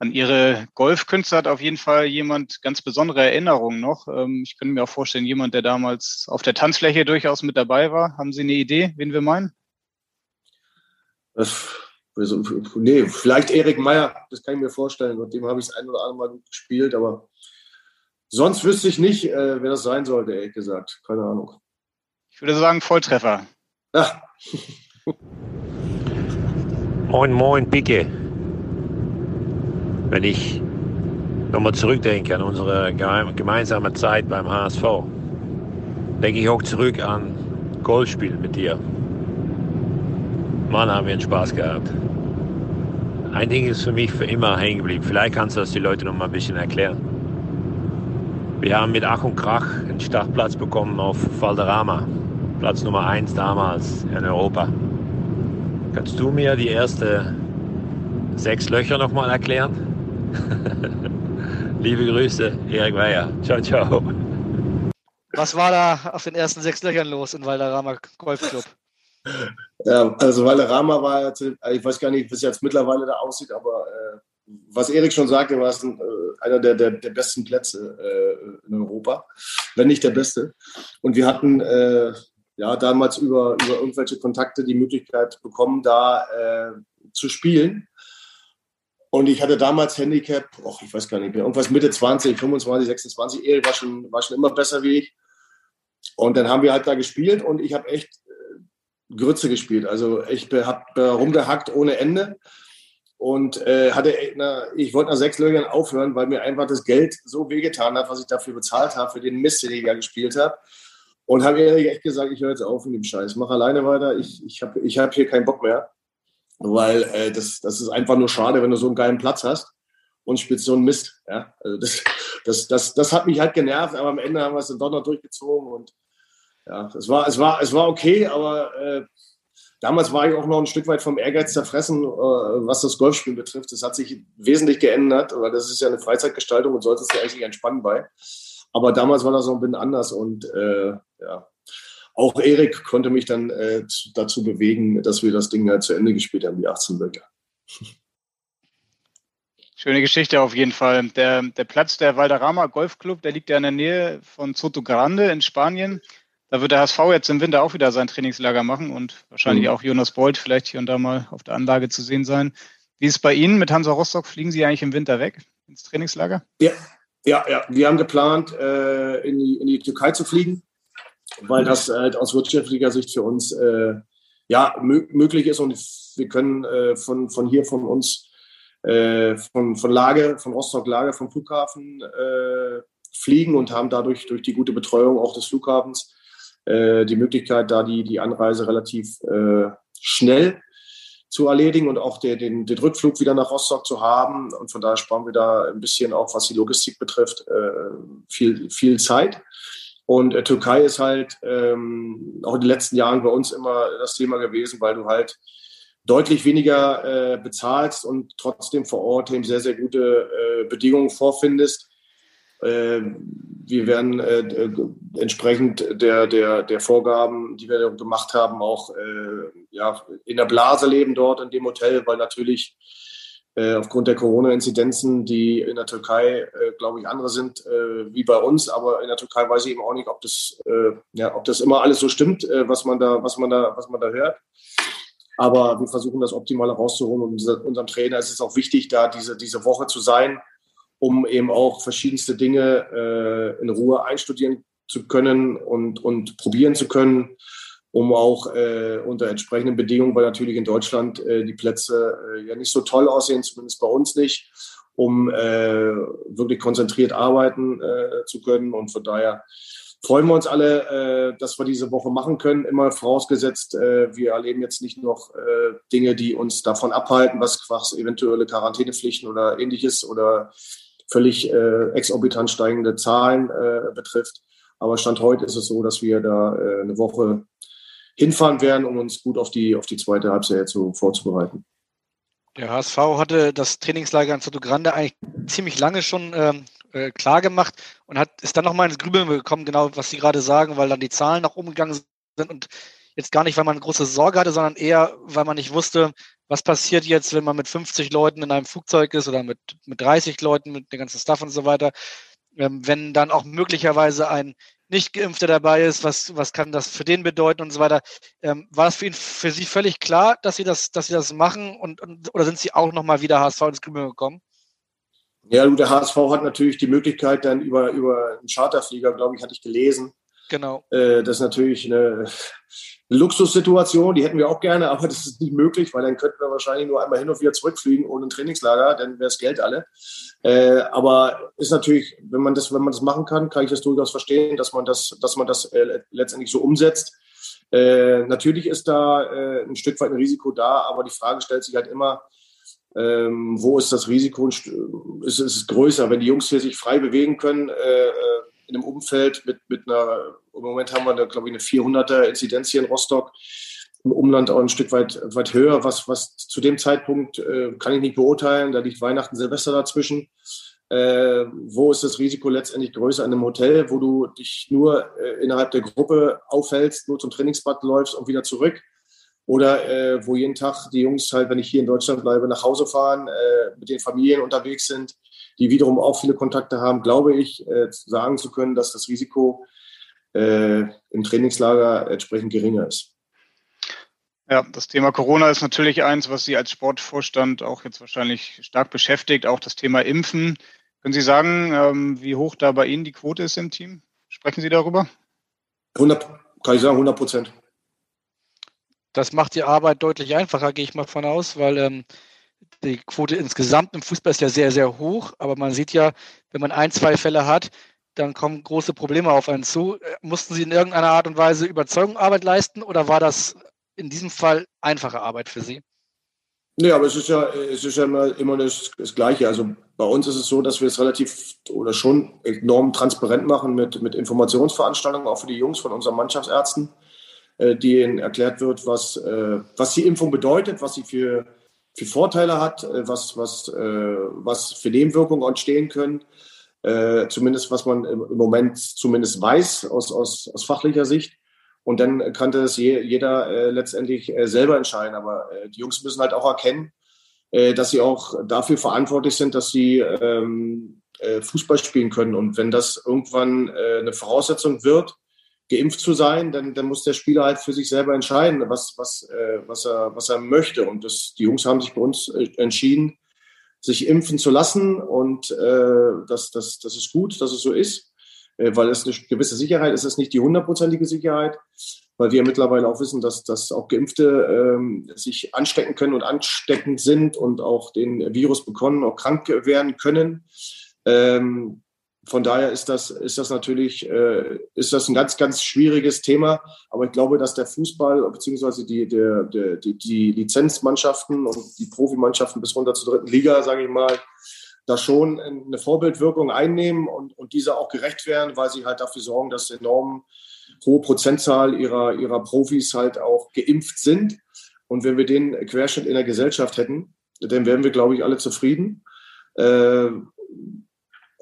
An Ihre Golfkünste hat auf jeden Fall jemand ganz besondere Erinnerungen noch. Ähm, ich könnte mir auch vorstellen, jemand, der damals auf der Tanzfläche durchaus mit dabei war. Haben Sie eine Idee, wen wir meinen? Das, nee, vielleicht Erik Meyer, das kann ich mir vorstellen. Mit dem habe ich das ein oder andere Mal gespielt, aber sonst wüsste ich nicht, äh, wer das sein sollte, ehrlich gesagt. Keine Ahnung. Ich würde sagen, Volltreffer. Ja. [laughs] moin, moin, Picke. Wenn ich nochmal zurückdenke an unsere gemeinsame Zeit beim HSV, denke ich auch zurück an Golfspiel mit dir. Mann, haben wir einen Spaß gehabt. Ein Ding ist für mich für immer hängen geblieben. Vielleicht kannst du das die Leute noch mal ein bisschen erklären. Wir haben mit Ach und Krach einen Startplatz bekommen auf Valderrama. Platz Nummer 1 damals in Europa. Kannst du mir die ersten sechs Löcher noch mal erklären? [laughs] Liebe Grüße, Erik Weyer. Ciao, ciao. Was war da auf den ersten sechs Löchern los in Valderrama Golfclub? Ja, also Valderrama war jetzt, ich weiß gar nicht, wie es jetzt mittlerweile da aussieht, aber äh, was Erik schon sagte, war es ein, äh, einer der, der, der, besten Plätze äh, in Europa, wenn nicht der beste. Und wir hatten äh, ja damals über, über irgendwelche Kontakte die Möglichkeit bekommen, da äh, zu spielen. Und ich hatte damals Handicap, och, ich weiß gar nicht mehr, irgendwas Mitte 20, 25, 26. Erik war schon, war schon immer besser wie ich. Und dann haben wir halt da gespielt und ich habe echt äh, Grütze gespielt. Also ich habe rumgehackt ohne Ende und äh, hatte, na, ich wollte nach sechs Löchern aufhören, weil mir einfach das Geld so wehgetan hat, was ich dafür bezahlt habe, für den Mist, den ich da gespielt habe. Und habe ehrlich echt gesagt, ich höre jetzt auf mit dem Scheiß, mach alleine weiter, ich, ich habe ich hab hier keinen Bock mehr weil äh, das, das ist einfach nur schade, wenn du so einen geilen Platz hast und spielst so einen Mist. Ja? Also das, das, das, das hat mich halt genervt, aber am Ende haben wir es dann doch noch durchgezogen und ja, es war, es war, es war okay, aber äh, damals war ich auch noch ein Stück weit vom Ehrgeiz zerfressen, äh, was das Golfspielen betrifft. Das hat sich wesentlich geändert, weil das ist ja eine Freizeitgestaltung und sollte es ja eigentlich entspannen bei. Aber damals war das noch ein bisschen anders und äh, ja, auch Erik konnte mich dann äh, dazu bewegen, dass wir das Ding halt zu Ende gespielt haben, die 18 Löcher. Schöne Geschichte auf jeden Fall. Der, der Platz der Valderrama Golfclub, der liegt ja in der Nähe von Soto Grande in Spanien. Da wird der HSV jetzt im Winter auch wieder sein Trainingslager machen und wahrscheinlich mhm. auch Jonas Bolt vielleicht hier und da mal auf der Anlage zu sehen sein. Wie ist es bei Ihnen mit Hansa Rostock? Fliegen Sie eigentlich im Winter weg ins Trainingslager? Ja, ja, ja. Wir haben geplant, äh, in, die, in die Türkei zu fliegen weil das halt aus wirtschaftlicher Sicht für uns äh, ja möglich ist und wir können äh, von, von hier von uns äh, von, von Lage, von Rostock Lage, vom Flughafen äh, fliegen und haben dadurch durch die gute Betreuung auch des Flughafens äh, die Möglichkeit, da die, die Anreise relativ äh, schnell zu erledigen und auch den, den, den Rückflug wieder nach Rostock zu haben. Und von daher sparen wir da ein bisschen auch, was die Logistik betrifft, viel, viel Zeit. Und äh, Türkei ist halt ähm, auch in den letzten Jahren bei uns immer das Thema gewesen, weil du halt deutlich weniger äh, bezahlst und trotzdem vor Ort eben sehr, sehr gute äh, Bedingungen vorfindest. Äh, wir werden äh, äh, entsprechend der, der, der Vorgaben, die wir gemacht haben, auch ja, in der Blase leben dort in dem Hotel, weil natürlich äh, aufgrund der Corona-Inzidenzen, die in der Türkei, äh, glaube ich, andere sind äh, wie bei uns. Aber in der Türkei weiß ich eben auch nicht, ob das, äh, ja, ob das immer alles so stimmt, äh, was man da, was man da, was man da hört. Aber wir versuchen das optimal herauszuholen und unserem Trainer ist es auch wichtig, da diese, diese Woche zu sein, um eben auch verschiedenste Dinge äh, in Ruhe einstudieren zu können und, und probieren zu können um auch äh, unter entsprechenden Bedingungen, weil natürlich in Deutschland äh, die Plätze äh, ja nicht so toll aussehen, zumindest bei uns nicht, um äh, wirklich konzentriert arbeiten äh, zu können. Und von daher freuen wir uns alle, dass wir diese Woche machen können. Immer vorausgesetzt, wir erleben jetzt nicht noch Dinge, die uns davon abhalten, was, was eventuelle Quarantänepflichten oder ähnliches oder völlig äh, exorbitant steigende Zahlen äh, betrifft. Aber Stand heute ist es so, dass wir da äh, eine Woche hinfahren werden, um uns gut auf die, auf die zweite Halbzeit zu, vorzubereiten. Der HSV hatte das Trainingslager in Soto Grande eigentlich ziemlich lange schon ähm, äh, klar gemacht und hat, ist dann nochmal ins Grübeln gekommen, genau was Sie gerade sagen, weil dann die Zahlen nach oben gegangen sind und jetzt gar nicht, weil man große Sorge hatte, sondern eher, weil man nicht wusste, was passiert jetzt, wenn man mit 50 Leuten in einem Flugzeug ist oder mit, mit 30 Leuten, mit dem ganzen Stuff und so weiter. Ähm, wenn dann auch möglicherweise ein nicht-Geimpfter dabei ist, was, was kann das für den bedeuten und so weiter. Ähm, war das für ihn, für Sie völlig klar, dass Sie das, dass Sie das machen und, und oder sind Sie auch nochmal wieder HSV ins Grübeln gekommen? Ja, der HSV hat natürlich die Möglichkeit, dann über, über einen Charterflieger, glaube ich, hatte ich gelesen. Genau. Äh, das ist natürlich eine, Luxussituation, die hätten wir auch gerne, aber das ist nicht möglich, weil dann könnten wir wahrscheinlich nur einmal hin und wieder zurückfliegen ohne ein Trainingslager, dann wäre das Geld alle. Äh, aber ist natürlich, wenn man das, wenn man das machen kann, kann ich das durchaus verstehen, dass man das, dass man das äh, letztendlich so umsetzt. Äh, natürlich ist da äh, ein Stück weit ein Risiko da, aber die Frage stellt sich halt immer, ähm, wo ist das Risiko? Ist, ist es größer, wenn die Jungs hier sich frei bewegen können? Äh, äh in einem Umfeld mit, mit einer, im Moment haben wir da, glaube ich, eine 400er Inzidenz hier in Rostock, im Umland auch ein Stück weit, weit höher. Was, was zu dem Zeitpunkt äh, kann ich nicht beurteilen, da liegt Weihnachten, Silvester dazwischen. Äh, wo ist das Risiko letztendlich größer in einem Hotel, wo du dich nur äh, innerhalb der Gruppe aufhältst, nur zum Trainingsbad läufst und wieder zurück? Oder äh, wo jeden Tag die Jungs halt, wenn ich hier in Deutschland bleibe, nach Hause fahren, äh, mit den Familien unterwegs sind die wiederum auch viele Kontakte haben, glaube ich, äh, sagen zu können, dass das Risiko äh, im Trainingslager entsprechend geringer ist. Ja, das Thema Corona ist natürlich eins, was Sie als Sportvorstand auch jetzt wahrscheinlich stark beschäftigt, auch das Thema Impfen. Können Sie sagen, ähm, wie hoch da bei Ihnen die Quote ist im Team? Sprechen Sie darüber? 100, kann ich sagen, 100 Prozent. Das macht die Arbeit deutlich einfacher, gehe ich mal von aus, weil ähm, die Quote insgesamt im Fußball ist ja sehr, sehr hoch. Aber man sieht ja, wenn man ein, zwei Fälle hat, dann kommen große Probleme auf einen zu. Äh, mussten Sie in irgendeiner Art und Weise Überzeugungsarbeit leisten oder war das in diesem Fall einfache Arbeit für Sie? Nee, aber es ist ja, es ist ja immer, immer das, das, Gleiche. Also bei uns ist es so, dass wir es relativ oder schon enorm transparent machen mit, mit Informationsveranstaltungen, auch für die Jungs von unseren Mannschaftsärzten, äh, die ihnen erklärt wird, was, äh, was die Impfung bedeutet, was sie für, für Vorteile hat, äh, was, was, was für Nebenwirkungen entstehen können. Zumindest was man im Moment zumindest weiß aus, aus, aus fachlicher Sicht. Und dann kann das jeder äh, letztendlich äh, selber entscheiden. Aber äh, die Jungs müssen halt auch erkennen, äh, dass sie auch dafür verantwortlich sind, dass sie ähm, äh, Fußball spielen können. Und wenn das irgendwann äh, eine Voraussetzung wird, geimpft zu sein, dann, dann muss der Spieler halt für sich selber entscheiden, was, was, was, er, was er möchte. Und das, die Jungs haben sich bei uns entschieden, sich impfen zu lassen. Und das, das, das ist gut, dass es so ist. Äh, weil es eine gewisse Sicherheit ist, es nicht die hundertprozentige Sicherheit, weil wir mittlerweile auch wissen, dass, dass auch Geimpfte ähm, sich anstecken können und ansteckend sind und auch den Virus bekommen, auch krank werden können. Ähm, von daher ist das, ist das natürlich äh, ist das ein ganz, ganz schwieriges Thema. Aber ich glaube, dass der Fußball beziehungsweise die, der, die, die Lizenzmannschaften und die Profimannschaften bis runter zur dritten Liga, sage ich mal, da schon eine Vorbildwirkung einnehmen und, und dieser auch gerecht werden, weil sie halt dafür sorgen, dass enorm hohe Prozentzahl ihrer, ihrer Profis halt auch geimpft sind. Und wenn wir den Querschnitt in der Gesellschaft hätten, dann wären wir, glaube ich, alle zufrieden. Äh,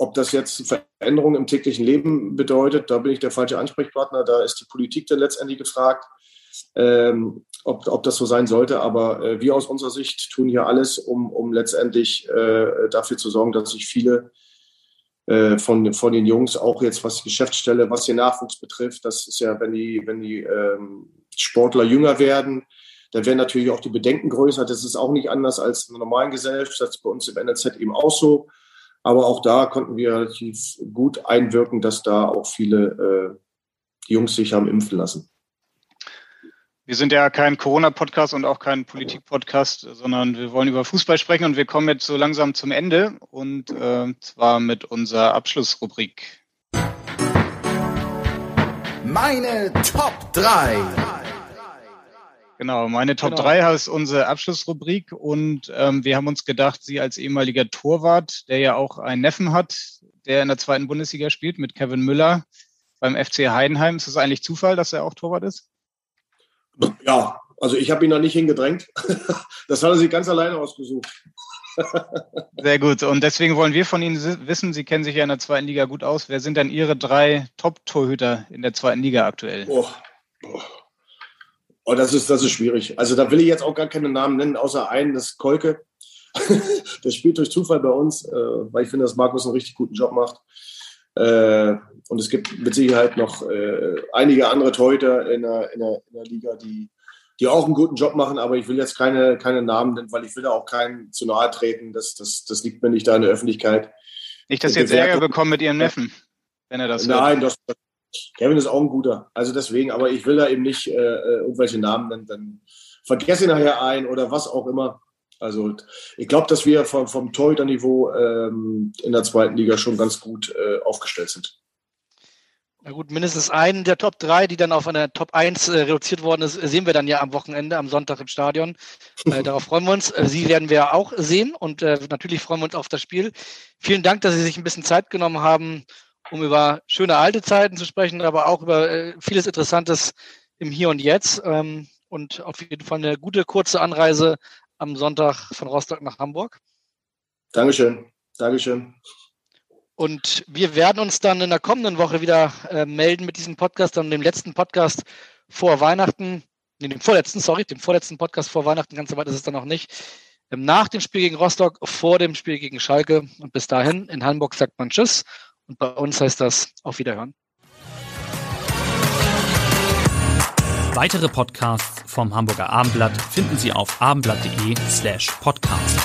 ob das jetzt Veränderungen im täglichen Leben bedeutet, da bin ich der falsche Ansprechpartner. Da ist die Politik dann letztendlich gefragt. Ähm, ob, ob das so sein sollte. Aber äh, wir aus unserer Sicht tun hier alles, um, um letztendlich äh, dafür zu sorgen, dass sich viele äh, von, von den Jungs, auch jetzt was die Geschäftsstelle, was den Nachwuchs betrifft, das ist ja, wenn die, wenn die ähm, Sportler jünger werden, dann werden natürlich auch die Bedenken größer. Das ist auch nicht anders als in einer normalen Gesellschaft. Das ist bei uns im NLZ eben auch so. Aber auch da konnten wir relativ gut einwirken, dass da auch viele äh, Jungs sich haben impfen lassen. Wir sind ja kein Corona-Podcast und auch kein Politik-Podcast, sondern wir wollen über Fußball sprechen und wir kommen jetzt so langsam zum Ende und äh, zwar mit unserer Abschlussrubrik. Meine Top 3. Genau, meine Top genau. 3 ist unsere Abschlussrubrik und ähm, wir haben uns gedacht, Sie als ehemaliger Torwart, der ja auch einen Neffen hat, der in der zweiten Bundesliga spielt mit Kevin Müller beim FC Heidenheim. Ist es eigentlich Zufall, dass er auch Torwart ist? Ja, also ich habe ihn da nicht hingedrängt. [laughs] Das hat er sich ganz alleine ausgesucht. [laughs] Sehr gut. Und deswegen wollen wir von Ihnen wissen, Sie kennen sich ja in der zweiten Liga gut aus. Wer sind denn Ihre drei Top-Torhüter in der zweiten Liga aktuell? Oh. oh, das ist, das ist schwierig. Also da will ich jetzt auch gar keine Namen nennen, außer einen, das ist Kolke. [laughs] das spielt durch Zufall bei uns, äh, weil ich finde, dass Markus einen richtig guten Job macht. Äh, und es gibt mit Sicherheit noch äh, einige andere Torhüter in der, in, der, in der Liga, die, die auch einen guten Job machen, aber ich will jetzt keine, keine Namen nennen, weil ich will da auch keinen zu nahe treten. Das, das, das liegt mir nicht da in der Öffentlichkeit. Nicht, dass Sie jetzt Ärger bekommen mit Ihrem Neffen, wenn er das Nein, das, Kevin ist auch ein guter. Also deswegen, aber ich will da eben nicht äh, äh irgendwelche Namen nennen, dann vergesse ich nachher ein oder was auch immer. Also ich glaube, dass wir vom, vom Torhüter-Niveau ähm, in der zweiten Liga schon ganz gut äh, aufgestellt sind. Na gut, mindestens einen der Top 3, die dann auf eine Top 1 äh, reduziert worden ist, sehen wir dann ja am Wochenende, am Sonntag im Stadion. Äh, [laughs] darauf freuen wir uns. Äh, Sie werden wir auch sehen und äh, natürlich freuen wir uns auf das Spiel. Vielen Dank, dass Sie sich ein bisschen Zeit genommen haben, um über schöne alte Zeiten zu sprechen, aber auch über äh, vieles Interessantes im Hier und Jetzt. Ähm, und auf jeden Fall eine gute kurze Anreise am Sonntag von Rostock nach Hamburg. Dankeschön. Dankeschön. Und wir werden uns dann in der kommenden Woche wieder äh, melden mit diesem Podcast, dann dem letzten Podcast vor Weihnachten, nee, dem vorletzten, sorry, dem vorletzten Podcast vor Weihnachten, ganz so weit ist es dann noch nicht. Ähm, nach dem Spiel gegen Rostock, vor dem Spiel gegen Schalke. Und bis dahin, in Hamburg sagt man Tschüss. Und bei uns heißt das auf Wiederhören. Weitere Podcasts vom Hamburger Abendblatt finden Sie auf abendblatt.de slash podcast.